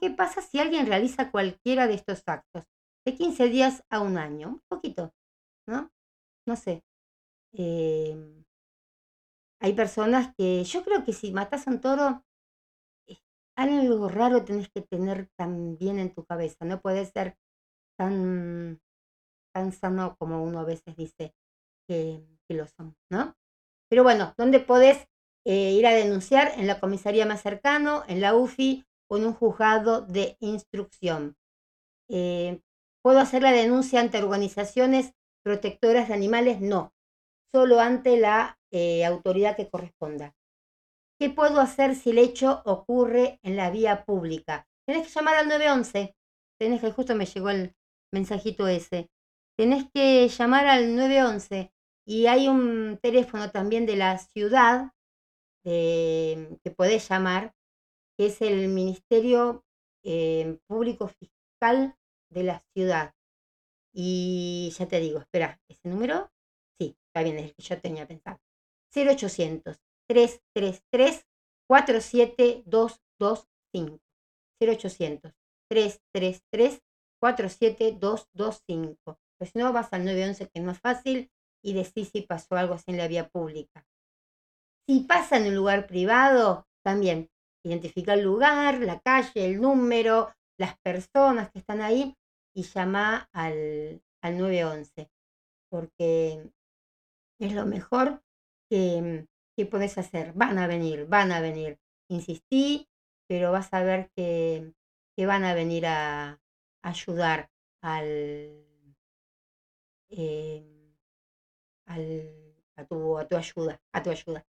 ¿qué pasa si alguien realiza cualquiera de estos actos? De 15 días a un año, un poquito, ¿no? No sé. Em, hay personas que, yo creo que si matas a un toro, algo raro tenés que tener también en tu cabeza, no puede ser tan, tan sano como uno a veces dice que, lo son, ¿no? Pero bueno, ¿dónde podés eh, ir a denunciar? En la comisaría más cercano, en la UFI o en un juzgado de instrucción. Eh, ¿Puedo hacer la denuncia ante organizaciones protectoras de animales? No, solo ante la eh, autoridad que corresponda. ¿Qué puedo hacer si el hecho ocurre en la vía pública? Tenés que llamar al 911. Tenés que, justo me llegó el mensajito ese. Tenés que llamar al 911 y hay un teléfono también de la ciudad eh, que podés llamar, que es el Ministerio eh, Público Fiscal de la ciudad. Y ya te digo, espera, ¿ese número? Sí, está bien, es el que yo tenía pensado. 0800 333 47225. 0800 333 47225. Pues si no, vas al 911, que es más fácil, y decís si pasó algo así en la vía pública. Si pasa en un lugar privado, también identifica el lugar, la calle, el número, las personas que están ahí y llama al, al 911, porque es lo mejor que, que puedes hacer. Van a venir, van a venir. Insistí, pero vas a ver que, que van a venir a, ayudar al, eh, al, a, tu, a tu ayuda, a tu ayuda.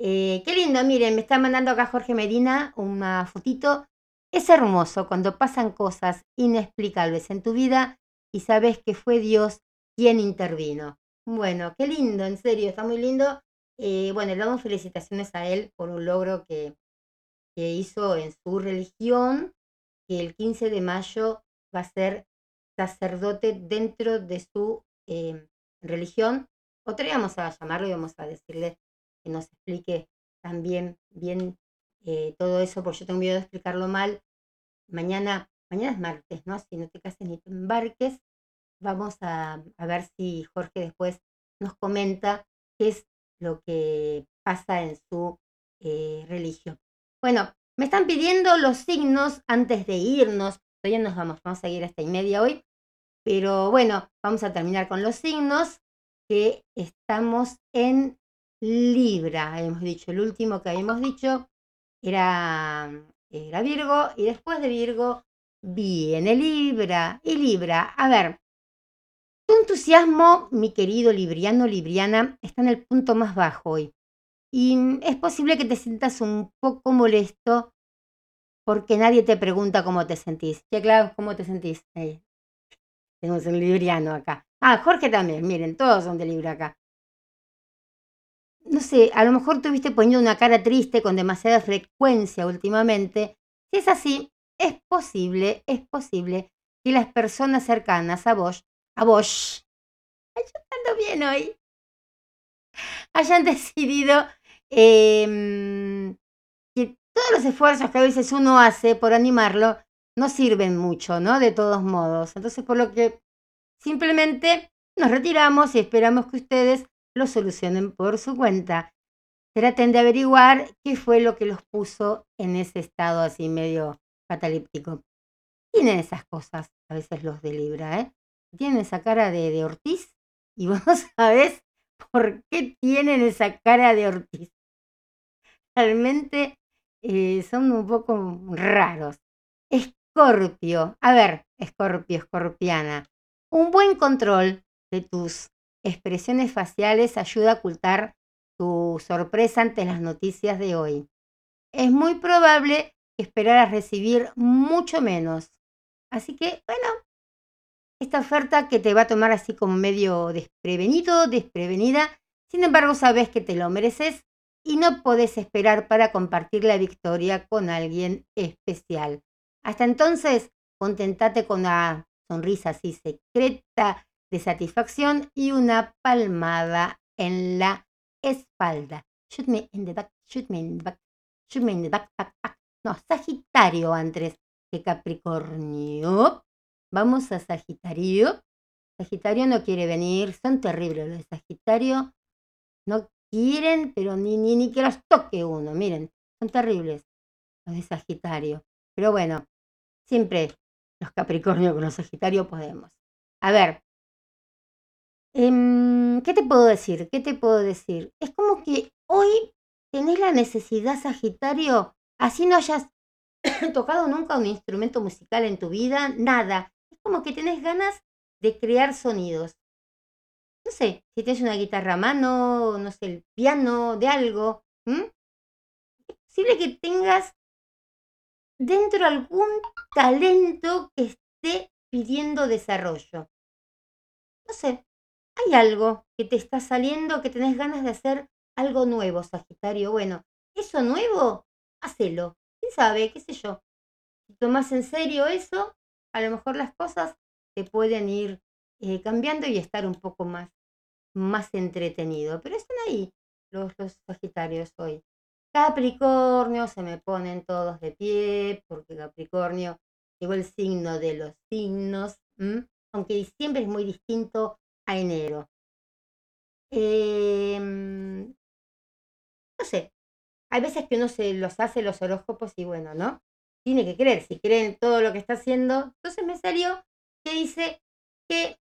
Eh, qué lindo, miren, me está mandando acá Jorge Medina una fotito. Es hermoso cuando pasan cosas inexplicables en tu vida y sabes que fue Dios quien intervino. Bueno, qué lindo, en serio, está muy lindo. Eh, bueno, le damos felicitaciones a él por un logro que, que hizo en su religión, que el 15 de mayo va a ser sacerdote dentro de su eh, religión. Otra vamos a llamarlo y vamos a decirle que nos explique también bien eh, todo eso, porque yo tengo miedo de explicarlo mal. Mañana, mañana es martes, ¿no? Si no te cases ni te embarques, vamos a, a ver si Jorge después nos comenta qué es lo que pasa en su eh, religión. Bueno, me están pidiendo los signos antes de irnos. Todavía nos vamos, vamos a ir hasta y media hoy. Pero bueno, vamos a terminar con los signos que estamos en Libra, hemos dicho, el último que habíamos dicho era, era Virgo y después de Virgo viene Libra. Y Libra, a ver, tu entusiasmo, mi querido Libriano, Libriana, está en el punto más bajo hoy. Y es posible que te sientas un poco molesto porque nadie te pregunta cómo te sentís. ¿Qué claro, ¿cómo te sentís? tenemos un libriano acá. Ah, Jorge también, miren, todos son de Libra acá no sé, a lo mejor tuviste poniendo una cara triste con demasiada frecuencia últimamente. Si es así, es posible, es posible que las personas cercanas a vos, a vos, yo bien hoy, hayan decidido em, que todos los esfuerzos que a veces uno hace por animarlo no sirven mucho, ¿no? De todos modos. Entonces, por lo que simplemente nos retiramos y esperamos que ustedes lo solucionen por su cuenta. Traten de averiguar qué fue lo que los puso en ese estado así medio catalíptico. Tienen esas cosas a veces los de Libra, ¿eh? Tienen esa cara de, Ortiz y vos sabés por qué tienen esa cara de Ortiz. Realmente eh, son un poco raros. Escorpio, a ver, Escorpio, escorpiana, un buen control de tus expresiones faciales ayuda a ocultar tu sorpresa ante las noticias de hoy. Es muy probable que esperaras recibir mucho menos. Así que, bueno, esta oferta que te va a tomar así como medio desprevenido, desprevenida, sin embargo sabes que te lo mereces y no podés esperar para compartir la victoria con alguien especial. Hasta entonces, contentate con la sonrisa así secreta de satisfacción y una palmada en la espalda. Shoot me in the back, shoot me in the back, shoot me in the back, back, back. No, Sagitario antes que Capricornio. Vamos a Sagitario. Sagitario no quiere venir, son terribles los de Sagitario. No quieren, pero ni, ni, ni que los toque uno. Miren, son terribles los de Sagitario. Pero bueno, siempre los Capricornio con los Sagitario podemos. A ver, Em, ¿Qué te puedo decir? ¿Qué te puedo decir? Es como que hoy tenés la necesidad, Sagitario, así no hayas tocado nunca un instrumento musical en tu vida, nada. Es como que tenés ganas de crear sonidos. No sé, si tienes una guitarra a mano, no sé, el piano, de algo. Es posible que tengas dentro algún talento que esté pidiendo desarrollo. No sé, hay algo que te está saliendo, que tenés ganas de hacer algo nuevo, Sagitario. Bueno, eso nuevo, hacelo. ¿Quién sabe? ¿Qué sé yo? Si tomás en serio eso, a lo mejor las cosas te pueden ir eh, cambiando y estar un poco más, más entretenido. Pero están ahí los, los Sagitarios hoy. Capricornio, se me ponen todos de pie, porque Capricornio llegó el signo de los signos, aunque diciembre es muy distinto a enero. Em, no sé, hay veces que uno se los hace los horóscopos y bueno, ¿no? Tiene que creer, si creen todo lo que está haciendo. Entonces me salió que dice que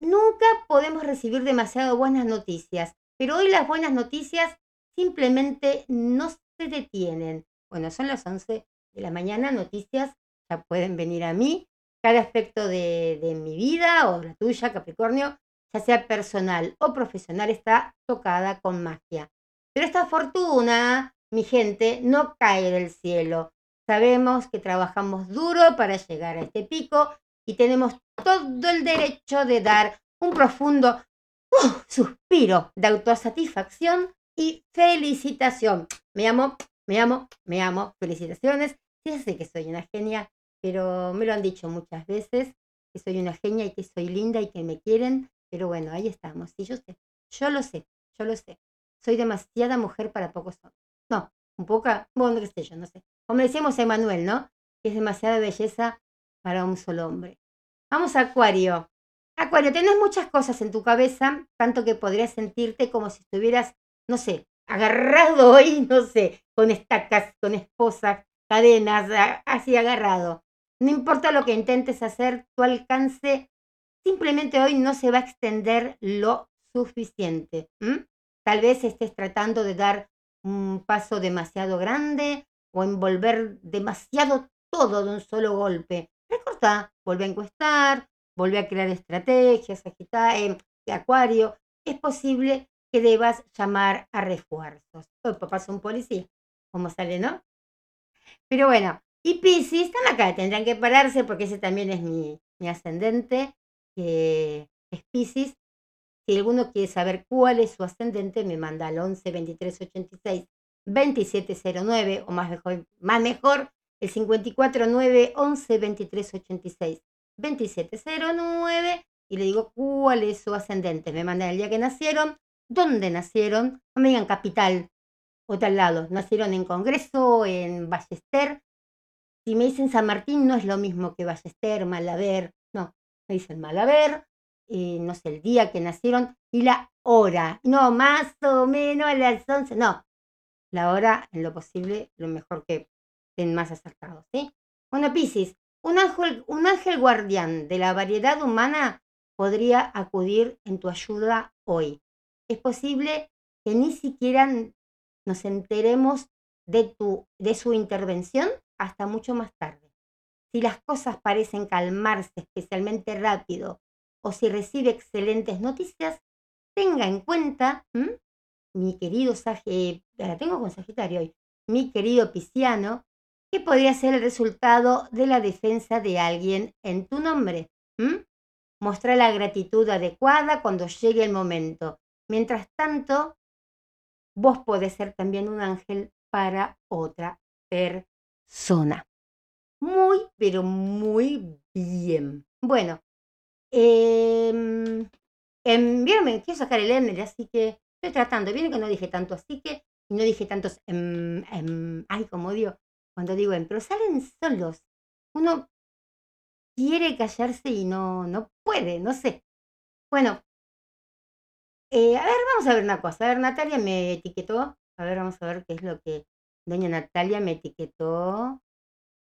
nunca podemos recibir demasiado buenas noticias, pero hoy las buenas noticias simplemente no se detienen. Bueno, son las 11 de la mañana, noticias ya pueden venir a mí. Cada aspecto de, mi vida o la tuya, Capricornio, ya sea personal o profesional, está tocada con magia. Pero esta fortuna, mi gente, no cae del cielo. Sabemos que trabajamos duro para llegar a este pico y tenemos todo el derecho de dar un profundo uh, suspiro de autosatisfacción y felicitación. Me amo, me amo, me amo. Felicitaciones. Ya sé que soy una genia, pero me lo han dicho muchas veces, que soy una genia y que soy linda y que me quieren. Pero bueno, ahí estamos. Sí, yo sé. Yo lo sé. Yo lo sé. Soy demasiada mujer para pocos hombres. No, un poco, bueno, qué sé yo, no sé. Como decíamos a Emanuel, ¿no? Que es demasiada belleza para un solo hombre. Vamos a Acuario. Acuario, tenés muchas cosas en tu cabeza, tanto que podrías sentirte como si estuvieras, no sé, agarrado hoy, no sé, con estacas, con esposas, cadenas, así agarrado. No importa lo que intentes hacer, tu alcance simplemente hoy no se va a extender lo suficiente. Tal vez estés tratando de dar un paso demasiado grande o envolver demasiado todo de un solo golpe. Recorta, vuelve a encuestar, vuelve a crear estrategias, agitar, eh, acuario. Es posible que debas llamar a refuerzos. Hoy papá es un policía, como sale, ¿no? Pero bueno, y Pisces están acá, tendrán que pararse porque ese también es mi, ascendente, que es Pisces. Si alguno quiere saber cuál es su ascendente, me manda al 11 23 86 2709 o más mejor, más mejor el 549 11 23 86 2709 y le digo cuál es su ascendente. Me mandan el día que nacieron, dónde nacieron, no me digan capital o tal lado. Nacieron en Congreso, en Ballester. Si me dicen San Martín, no es lo mismo que Ballester, Malaver. No, me dicen Malaver, eh, no sé, el día que nacieron y la hora. No, más o menos a las 11. No, la hora, en lo posible, lo mejor que estén más acertados. ¿sí? Bueno, Piscis, un ángel, un ángel guardián de la variedad humana podría acudir en tu ayuda hoy. Es posible que ni siquiera nos enteremos de, tu, de su intervención hasta mucho más tarde. Si las cosas parecen calmarse especialmente rápido o si recibe excelentes noticias, tenga en cuenta, mi querido Sagitario, la tengo con Sagitario hoy, mi querido Pisciano, que podría ser el resultado de la defensa de alguien en tu nombre. Mostrar la gratitud adecuada cuando llegue el momento. Mientras tanto, vos podés ser también un ángel para otra persona. Muy, pero muy bien. Bueno, eh, quiero sacar el N, así que estoy tratando. Viene que no dije tanto, así que no dije tantos, em, ay, como digo, cuando digo em, pero salen solos. Uno quiere callarse y no, no puede, no sé. Bueno, eh, a ver, vamos a ver una cosa. A ver, Natalia me etiquetó. A ver, vamos a ver qué es lo que doña Natalia me etiquetó.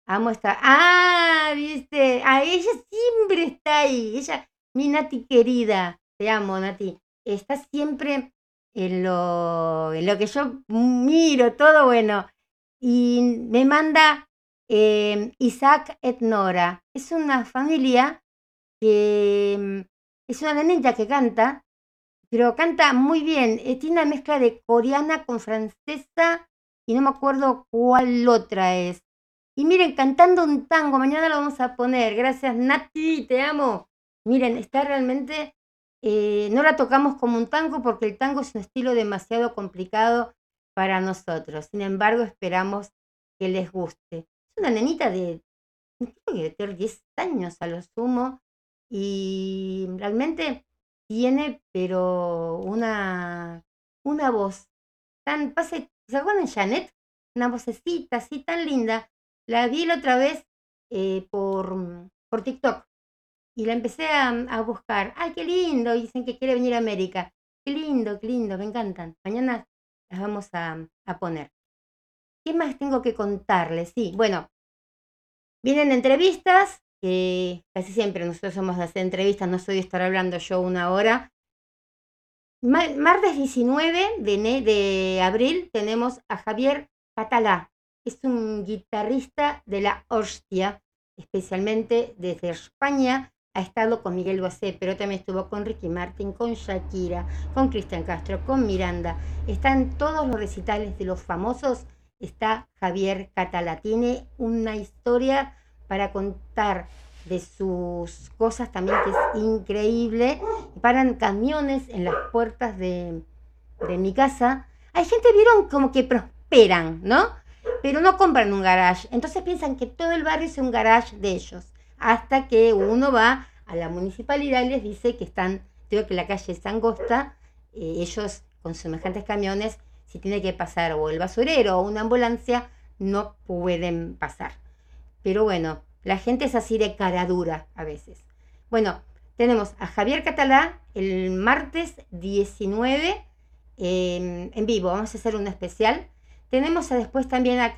Amo esta. Ah, viste. Ah, ella siempre está ahí. Ella, mi Nati querida. Te amo, Nati. Está siempre en lo, en lo que yo miro, todo bueno. Y me manda eh, Isaac Etnora. Es una familia que es una nenita que canta pero canta muy bien. Eh, tiene una mezcla de coreana con francesa y no me acuerdo cuál otra es. Y miren, cantando un tango, mañana lo vamos a poner. Gracias, Nati, te amo. Miren, está realmente, eh, no la tocamos como un tango porque el tango es un estilo demasiado complicado para nosotros. Sin embargo, esperamos que les guste. Es una nenita de que tener 10 años a lo sumo, y realmente tiene, pero una, una voz tan, pase, ¿se acuerdan Janet? Una vocecita así tan linda. La vi la otra vez eh, por, por TikTok y la empecé a, a, buscar. ¡Ay, qué lindo! Dicen que quiere venir a América. Qué lindo, qué lindo, me encantan. Mañana las vamos a, a poner. ¿Qué más tengo que contarles? Sí, bueno, vienen entrevistas, que casi siempre nosotros somos de hacer entrevistas, no soy de estar hablando yo una hora. Martes 19 de, de abril tenemos a Javier Catalá. Es un guitarrista de la hostia, especialmente desde España. Ha estado con Miguel Bosé, pero también estuvo con Ricky Martin, con Shakira, con Cristian Castro, con Miranda. Están todos los recitales de los famosos. Está Javier Catalá. Tiene una historia para contar de sus cosas también que es increíble. Paran camiones en las puertas de, de mi casa. Hay gente, vieron, como que prosperan, ¿no? Pero no compran un garage. Entonces piensan que todo el barrio es un garage de ellos. Hasta que uno va a la municipalidad y les dice que están, creo que la calle es angosta, eh, ellos con semejantes camiones, si tiene que pasar o el basurero o una ambulancia, no pueden pasar. Pero bueno, la gente es así de cara dura a veces. Bueno, tenemos a Javier Catalá el martes 19 em, en vivo. Vamos a hacer un especial. Tenemos a después también a...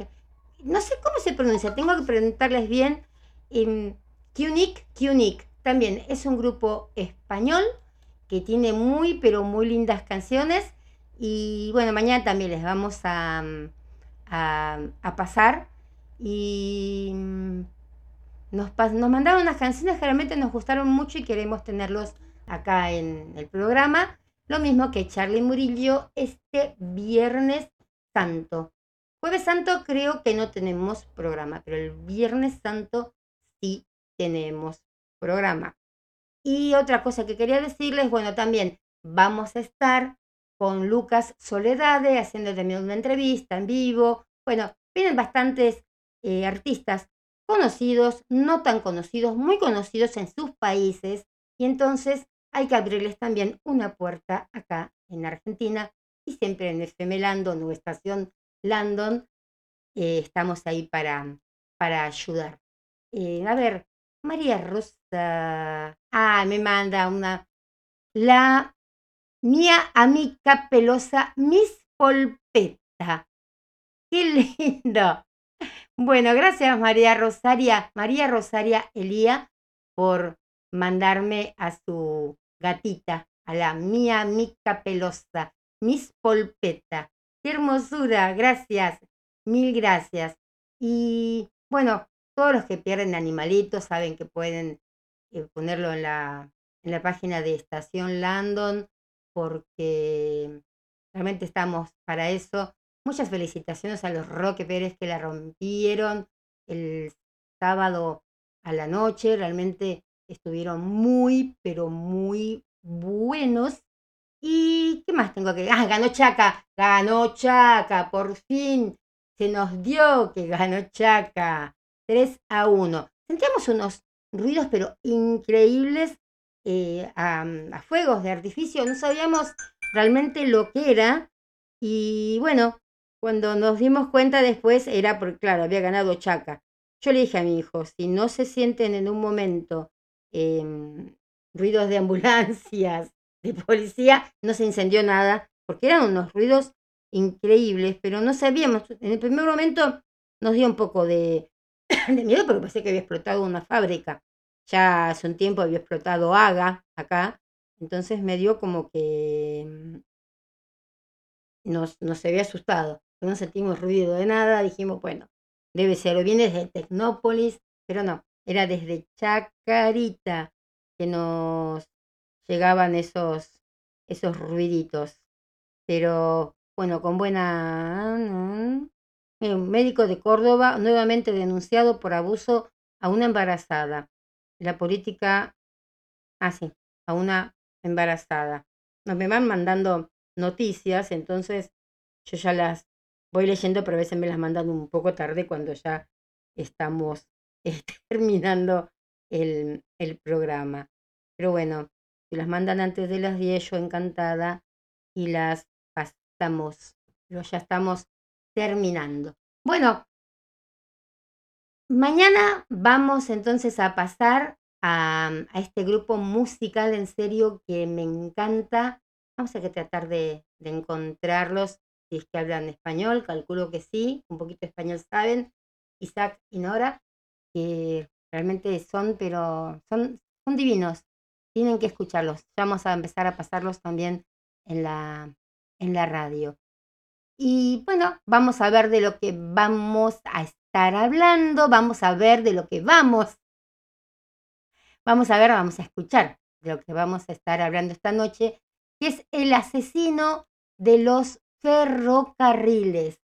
No sé cómo se pronuncia, tengo que preguntarles bien. Eh, Qnic, También es un grupo español que tiene muy, pero muy lindas canciones. Y bueno, mañana también les vamos a, a, a pasar. Y nos, nos mandaron unas canciones que realmente nos gustaron mucho y queremos tenerlos acá en el programa. Lo mismo que Charlie Murillo este Viernes Santo. Jueves Santo creo que no tenemos programa, pero el Viernes Santo sí tenemos programa. Y otra cosa que quería decirles, bueno, también vamos a estar con Lucas Soledade haciendo también una entrevista en vivo. Bueno, vienen bastantes eh, artistas conocidos, no tan conocidos, muy conocidos en sus países, y entonces hay que abrirles también una puerta acá en Argentina y siempre en FM Landon o Estación Landon estamos ahí para, para ayudar. Eh, a ver, María Rosa, ah, me manda una, la mía amiga pelosa Miss Polpeta. Qué lindo. Bueno, gracias María Rosaria, María Rosaria Elía, por mandarme a su gatita, a la mía mica pelosa, Miss Polpeta. Qué hermosura, gracias, mil gracias. Y bueno, todos los que pierden animalitos saben que pueden eh, ponerlo en la, en la página de Estación Landon, porque realmente estamos para eso. Muchas felicitaciones a los Roque Pérez que la rompieron el sábado a la noche. Realmente estuvieron muy, pero muy buenos. ¿Y qué más tengo que Ah, ganó Chaca, ganó Chaca, por fin se nos dio que ganó Chaca. 3 a 1. Sentíamos unos ruidos, pero increíbles eh, a, a fuegos de artificio. No sabíamos realmente lo que era. Y bueno, cuando nos dimos cuenta después era porque, claro, había ganado Chaca. Yo le dije a mi hijo, si no se sienten en un momento em, ruidos de ambulancias, de policía, no se incendió nada, porque eran unos ruidos increíbles, pero no sabíamos. En el primer momento nos dio un poco de, miedo porque pensé que había explotado una fábrica. Ya hace un tiempo había explotado Haga acá, entonces me dio como que em, nos, nos había asustado no sentimos ruido de nada, dijimos, bueno, debe ser, o viene desde Tecnópolis, pero no, era desde Chacarita que nos llegaban esos, esos ruiditos. Pero bueno, con buena... Un médico de Córdoba nuevamente denunciado por abuso a una embarazada. La política... Ah, sí, a una embarazada. Nos me van mandando noticias, entonces yo ya las voy leyendo, pero a veces me las mandan un poco tarde cuando ya estamos terminando el, el programa. Pero bueno, si las mandan antes de las 10, yo encantada y las pasamos. Ya estamos terminando. Bueno, mañana vamos entonces a pasar a, a, este grupo musical en serio que me encanta. Vamos a que tratar de encontrarlos si es que hablan español, calculo que sí, un poquito de español saben, Isaac y Nora, que realmente son, pero son, son divinos, tienen que escucharlos. Ya vamos a empezar a pasarlos también en la, en la radio. Y bueno, vamos a ver de lo que vamos a estar hablando, vamos a ver de lo que vamos. Vamos a ver, vamos a escuchar de lo que vamos a estar hablando esta noche, que es el asesino de los ferrocarriles.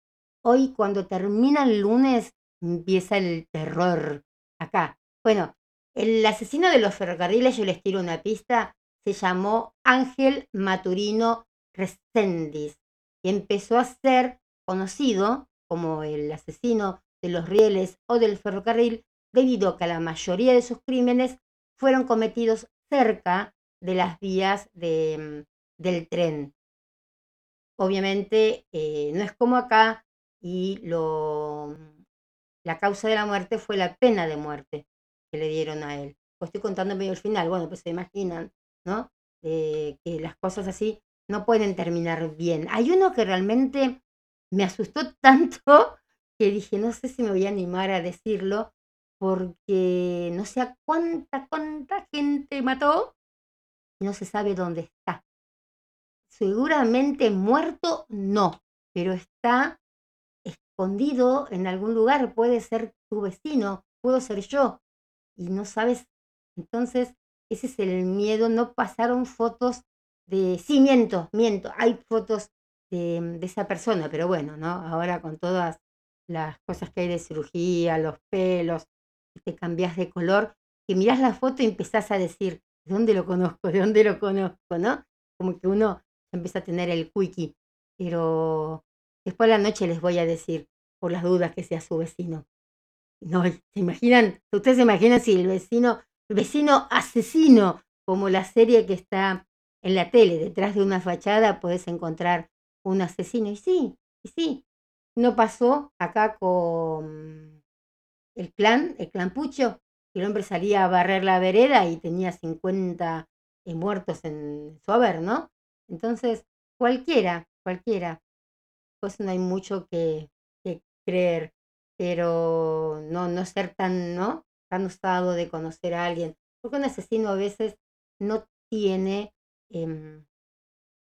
Hoy cuando termina el lunes empieza el terror acá. Bueno, el asesino de los ferrocarriles, yo les tiro una pista, se llamó Ángel Maturino Reséndiz y empezó a ser conocido como el asesino de los rieles o del ferrocarril debido a que la mayoría de sus crímenes fueron cometidos cerca de las vías de, mm, del tren. Obviamente eh, no es como acá y lo, la causa de la muerte fue la pena de muerte que le dieron a él. Pues estoy contando medio el final, bueno, pues se imaginan, ¿no? Eh, que las cosas así no pueden terminar bien. Hay uno que realmente me asustó tanto que dije, no sé si me voy a animar a decirlo, porque no sé a cuánta, cuánta gente mató y no se sabe dónde está. Seguramente muerto no, pero está escondido en algún lugar. Puede ser tu vecino, puedo ser yo, y no sabes. Entonces, ese es el miedo. No pasaron fotos de. Sí, miento, miento. Hay fotos de, de esa persona, pero bueno, ¿no? Ahora con todas las cosas que hay de cirugía, los pelos, te cambias de color, que miras la foto y empezás a decir, ¿de dónde lo conozco? ¿De dónde lo conozco? ¿No? Como que uno empieza a tener el quickie. Pero después de la noche les voy a decir, por las dudas, que sea su vecino. No, ¿se imaginan? Ustedes se imaginan si el vecino, el vecino asesino, como la serie que está en la tele, detrás de una fachada puedes encontrar un asesino. Y sí, y sí. No pasó acá con el clan, el clan Pucho, que el hombre salía a barrer la vereda y tenía 50 eh, muertos en su haber, ¿no? Entonces, cualquiera, cualquiera. Pues no hay mucho que, que creer pero no, no ser tan, ¿no? Tan usado de conocer a alguien. Porque un asesino a veces no tiene em,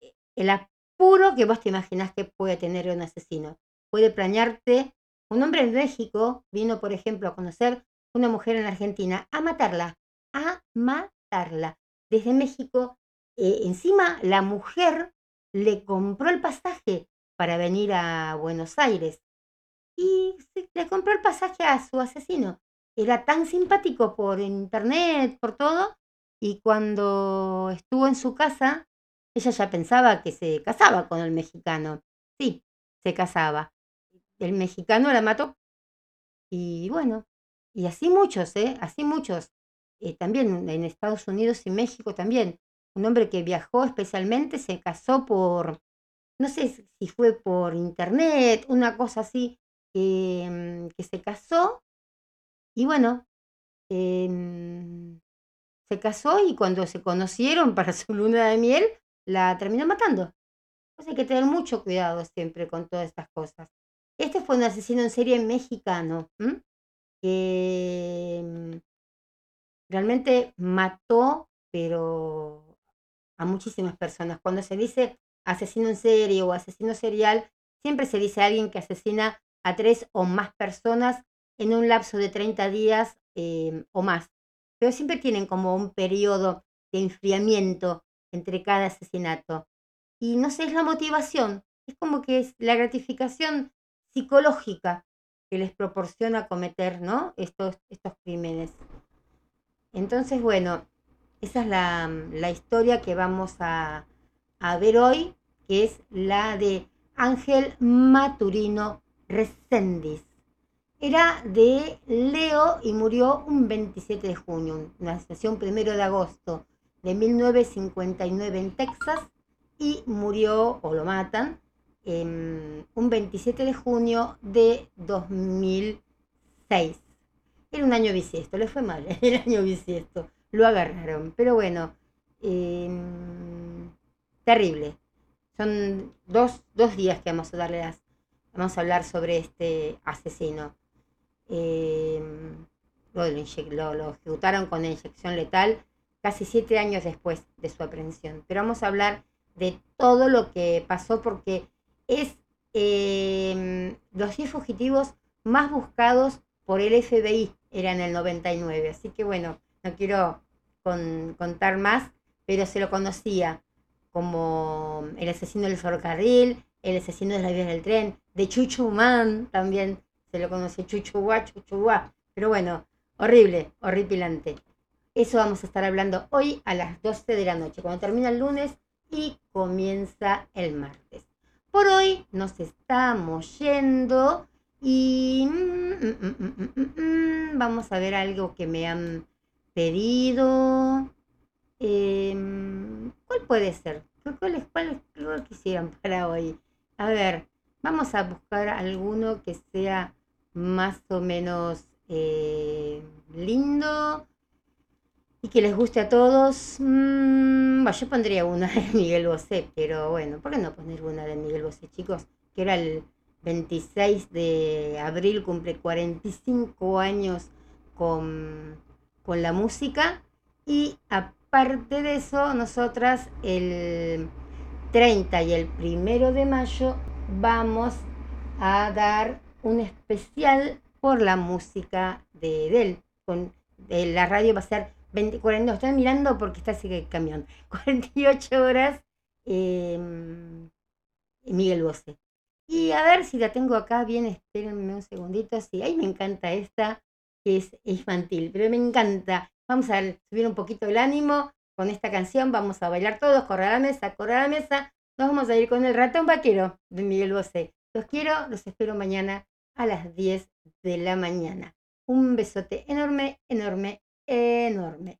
e, el apuro que vos te imaginás que puede tener un asesino. Puede planearte. Un hombre en México vino, por ejemplo, a conocer una mujer en Argentina, a matarla, a matarla. Desde México, eh, encima la mujer le compró el pasaje para venir a Buenos Aires y le compró el pasaje a su asesino. Era tan simpático por internet, por todo, y cuando estuvo en su casa, ella ya pensaba que se casaba con el mexicano. Sí, se casaba. El mexicano la mató. Y bueno, y así muchos, ¿eh? Así muchos. Eh, también en Estados Unidos y México también. Un hombre que viajó especialmente se casó por, no sé si fue por internet, una cosa así, Mm, que, se casó y bueno, em, se casó y cuando se conocieron para su luna de miel, la terminó matando. Pues hay que tener mucho cuidado siempre con todas estas cosas. Este fue un asesino en serie mexicano que mm, realmente mató, pero a muchísimas personas. Cuando se dice asesino en serie o asesino serial, siempre se dice alguien que asesina a tres o más personas en un lapso de 30 días em, o más. Pero siempre tienen como un periodo de enfriamiento entre cada asesinato. Y no sé, es la motivación, es como que es la gratificación psicológica que les proporciona cometer ¿no? estos, estos crímenes. Entonces, bueno, esa es la, la historia que vamos a, a ver hoy, que es la de Ángel Maturino Resendiz. era de Leo y murió un 27 de junio, nació un primero de agosto de 1959 en Texas y murió, o lo matan, un 27 de junio de 2006. Era un año bisiesto, le fue mal el año bisiesto, lo agarraron, pero bueno, em, terrible. Son dos, días que vamos a darle vamos a hablar sobre este asesino. Em, lo, ejecutaron con inyección letal casi siete años después de su aprehensión. Pero vamos a hablar de todo lo que pasó porque es em, los 10 fugitivos más buscados por el FBI, era en el 99. Así que bueno, no quiero contar más, pero se lo conocía como el asesino del ferrocarril, el asesino de las vías del tren, de Chuchumán también se lo conoce, Chuchuá, Chuchuá. Pero bueno, horrible, horripilante. Eso vamos a estar hablando hoy a las 12 de la noche, cuando termina el lunes y comienza el martes. Por hoy nos estamos yendo y mm, mm, mm, vamos a ver algo que me han pedido. Em, ¿Cuál puede ser? ¿Cuál es, cuál es quisieran para hoy? A ver, vamos a buscar alguno que sea más o menos eh, lindo y que les guste a todos. Mm, yo pondría una de Miguel Bosé, pero bueno, ¿por qué no poner una de Miguel Bosé, chicos? Que era el 26 de abril, cumple 45 años con, con la música. Y aparte de eso, nosotras el 30 y el 1 de mayo vamos a dar un especial por la música de, él. Con, la radio va a ser 20, 40, estoy mirando porque está así el camión. 48 horas em, Miguel Bosé. Y a ver si la tengo acá bien, espérenme un segundito. Sí, ahí me encanta esta, que es infantil, pero me encanta. Vamos a subir un poquito el ánimo con esta canción. Vamos a bailar todos, correr a la mesa, correr a la mesa. Nos vamos a ir con el ratón vaquero de Miguel Bosé. Los quiero, los espero mañana a las 10 de la mañana. Un besote enorme, enorme, enorme.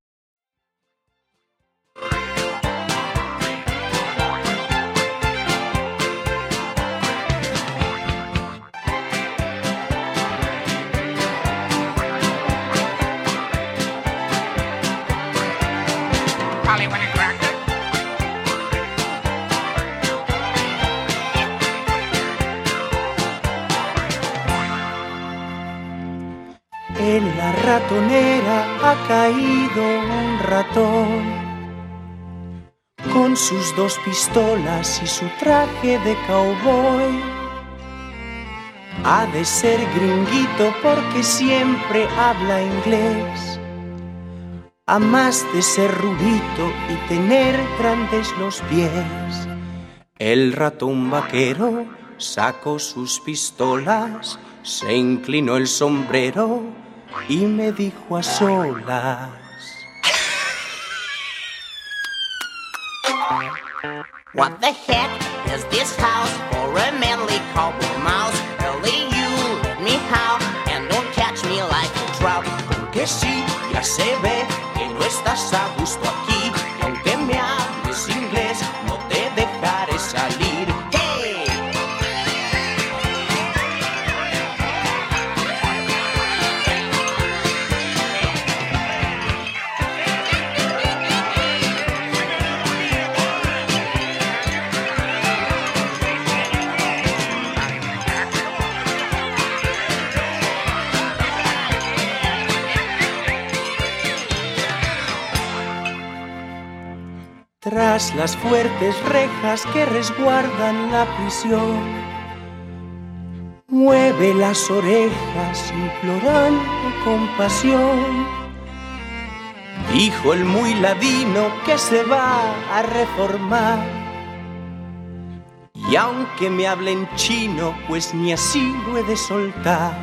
En la ratonera ha caído un ratón con sus dos pistolas y su traje de cowboy. Ha de ser gringuito porque siempre habla inglés. A más de ser rubito y tener grandes los pies. El ratón vaquero sacó sus pistolas, se inclinó el sombrero y me dijo a solas. What the heck is this house for a manly cowboy mouse? Only you let me out and don't catch me like a trout. Porque sí, ya se ve que no estás a gusto aquí. Tras las fuertes rejas que resguardan la prisión. Mueve las orejas implorando compasión. Dijo el muy ladino que se va a reformar. Y aunque me hable en chino, pues ni así lo he de soltar.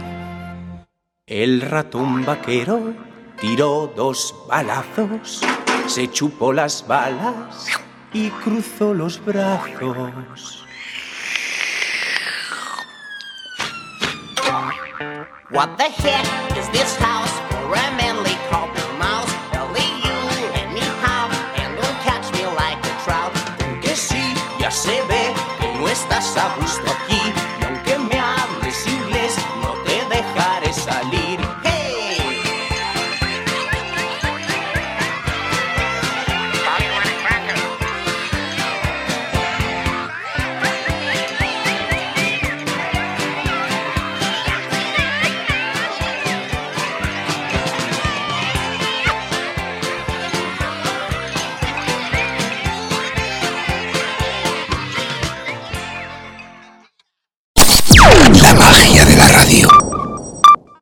El ratón vaquero tiró dos balazos se chupó las balas y cruzó los brazos. What the heck is this house for a manly couple mouse? Only you let me how and don't catch me like a trout. Que sí, ya se ve que no estás a gusto aquí.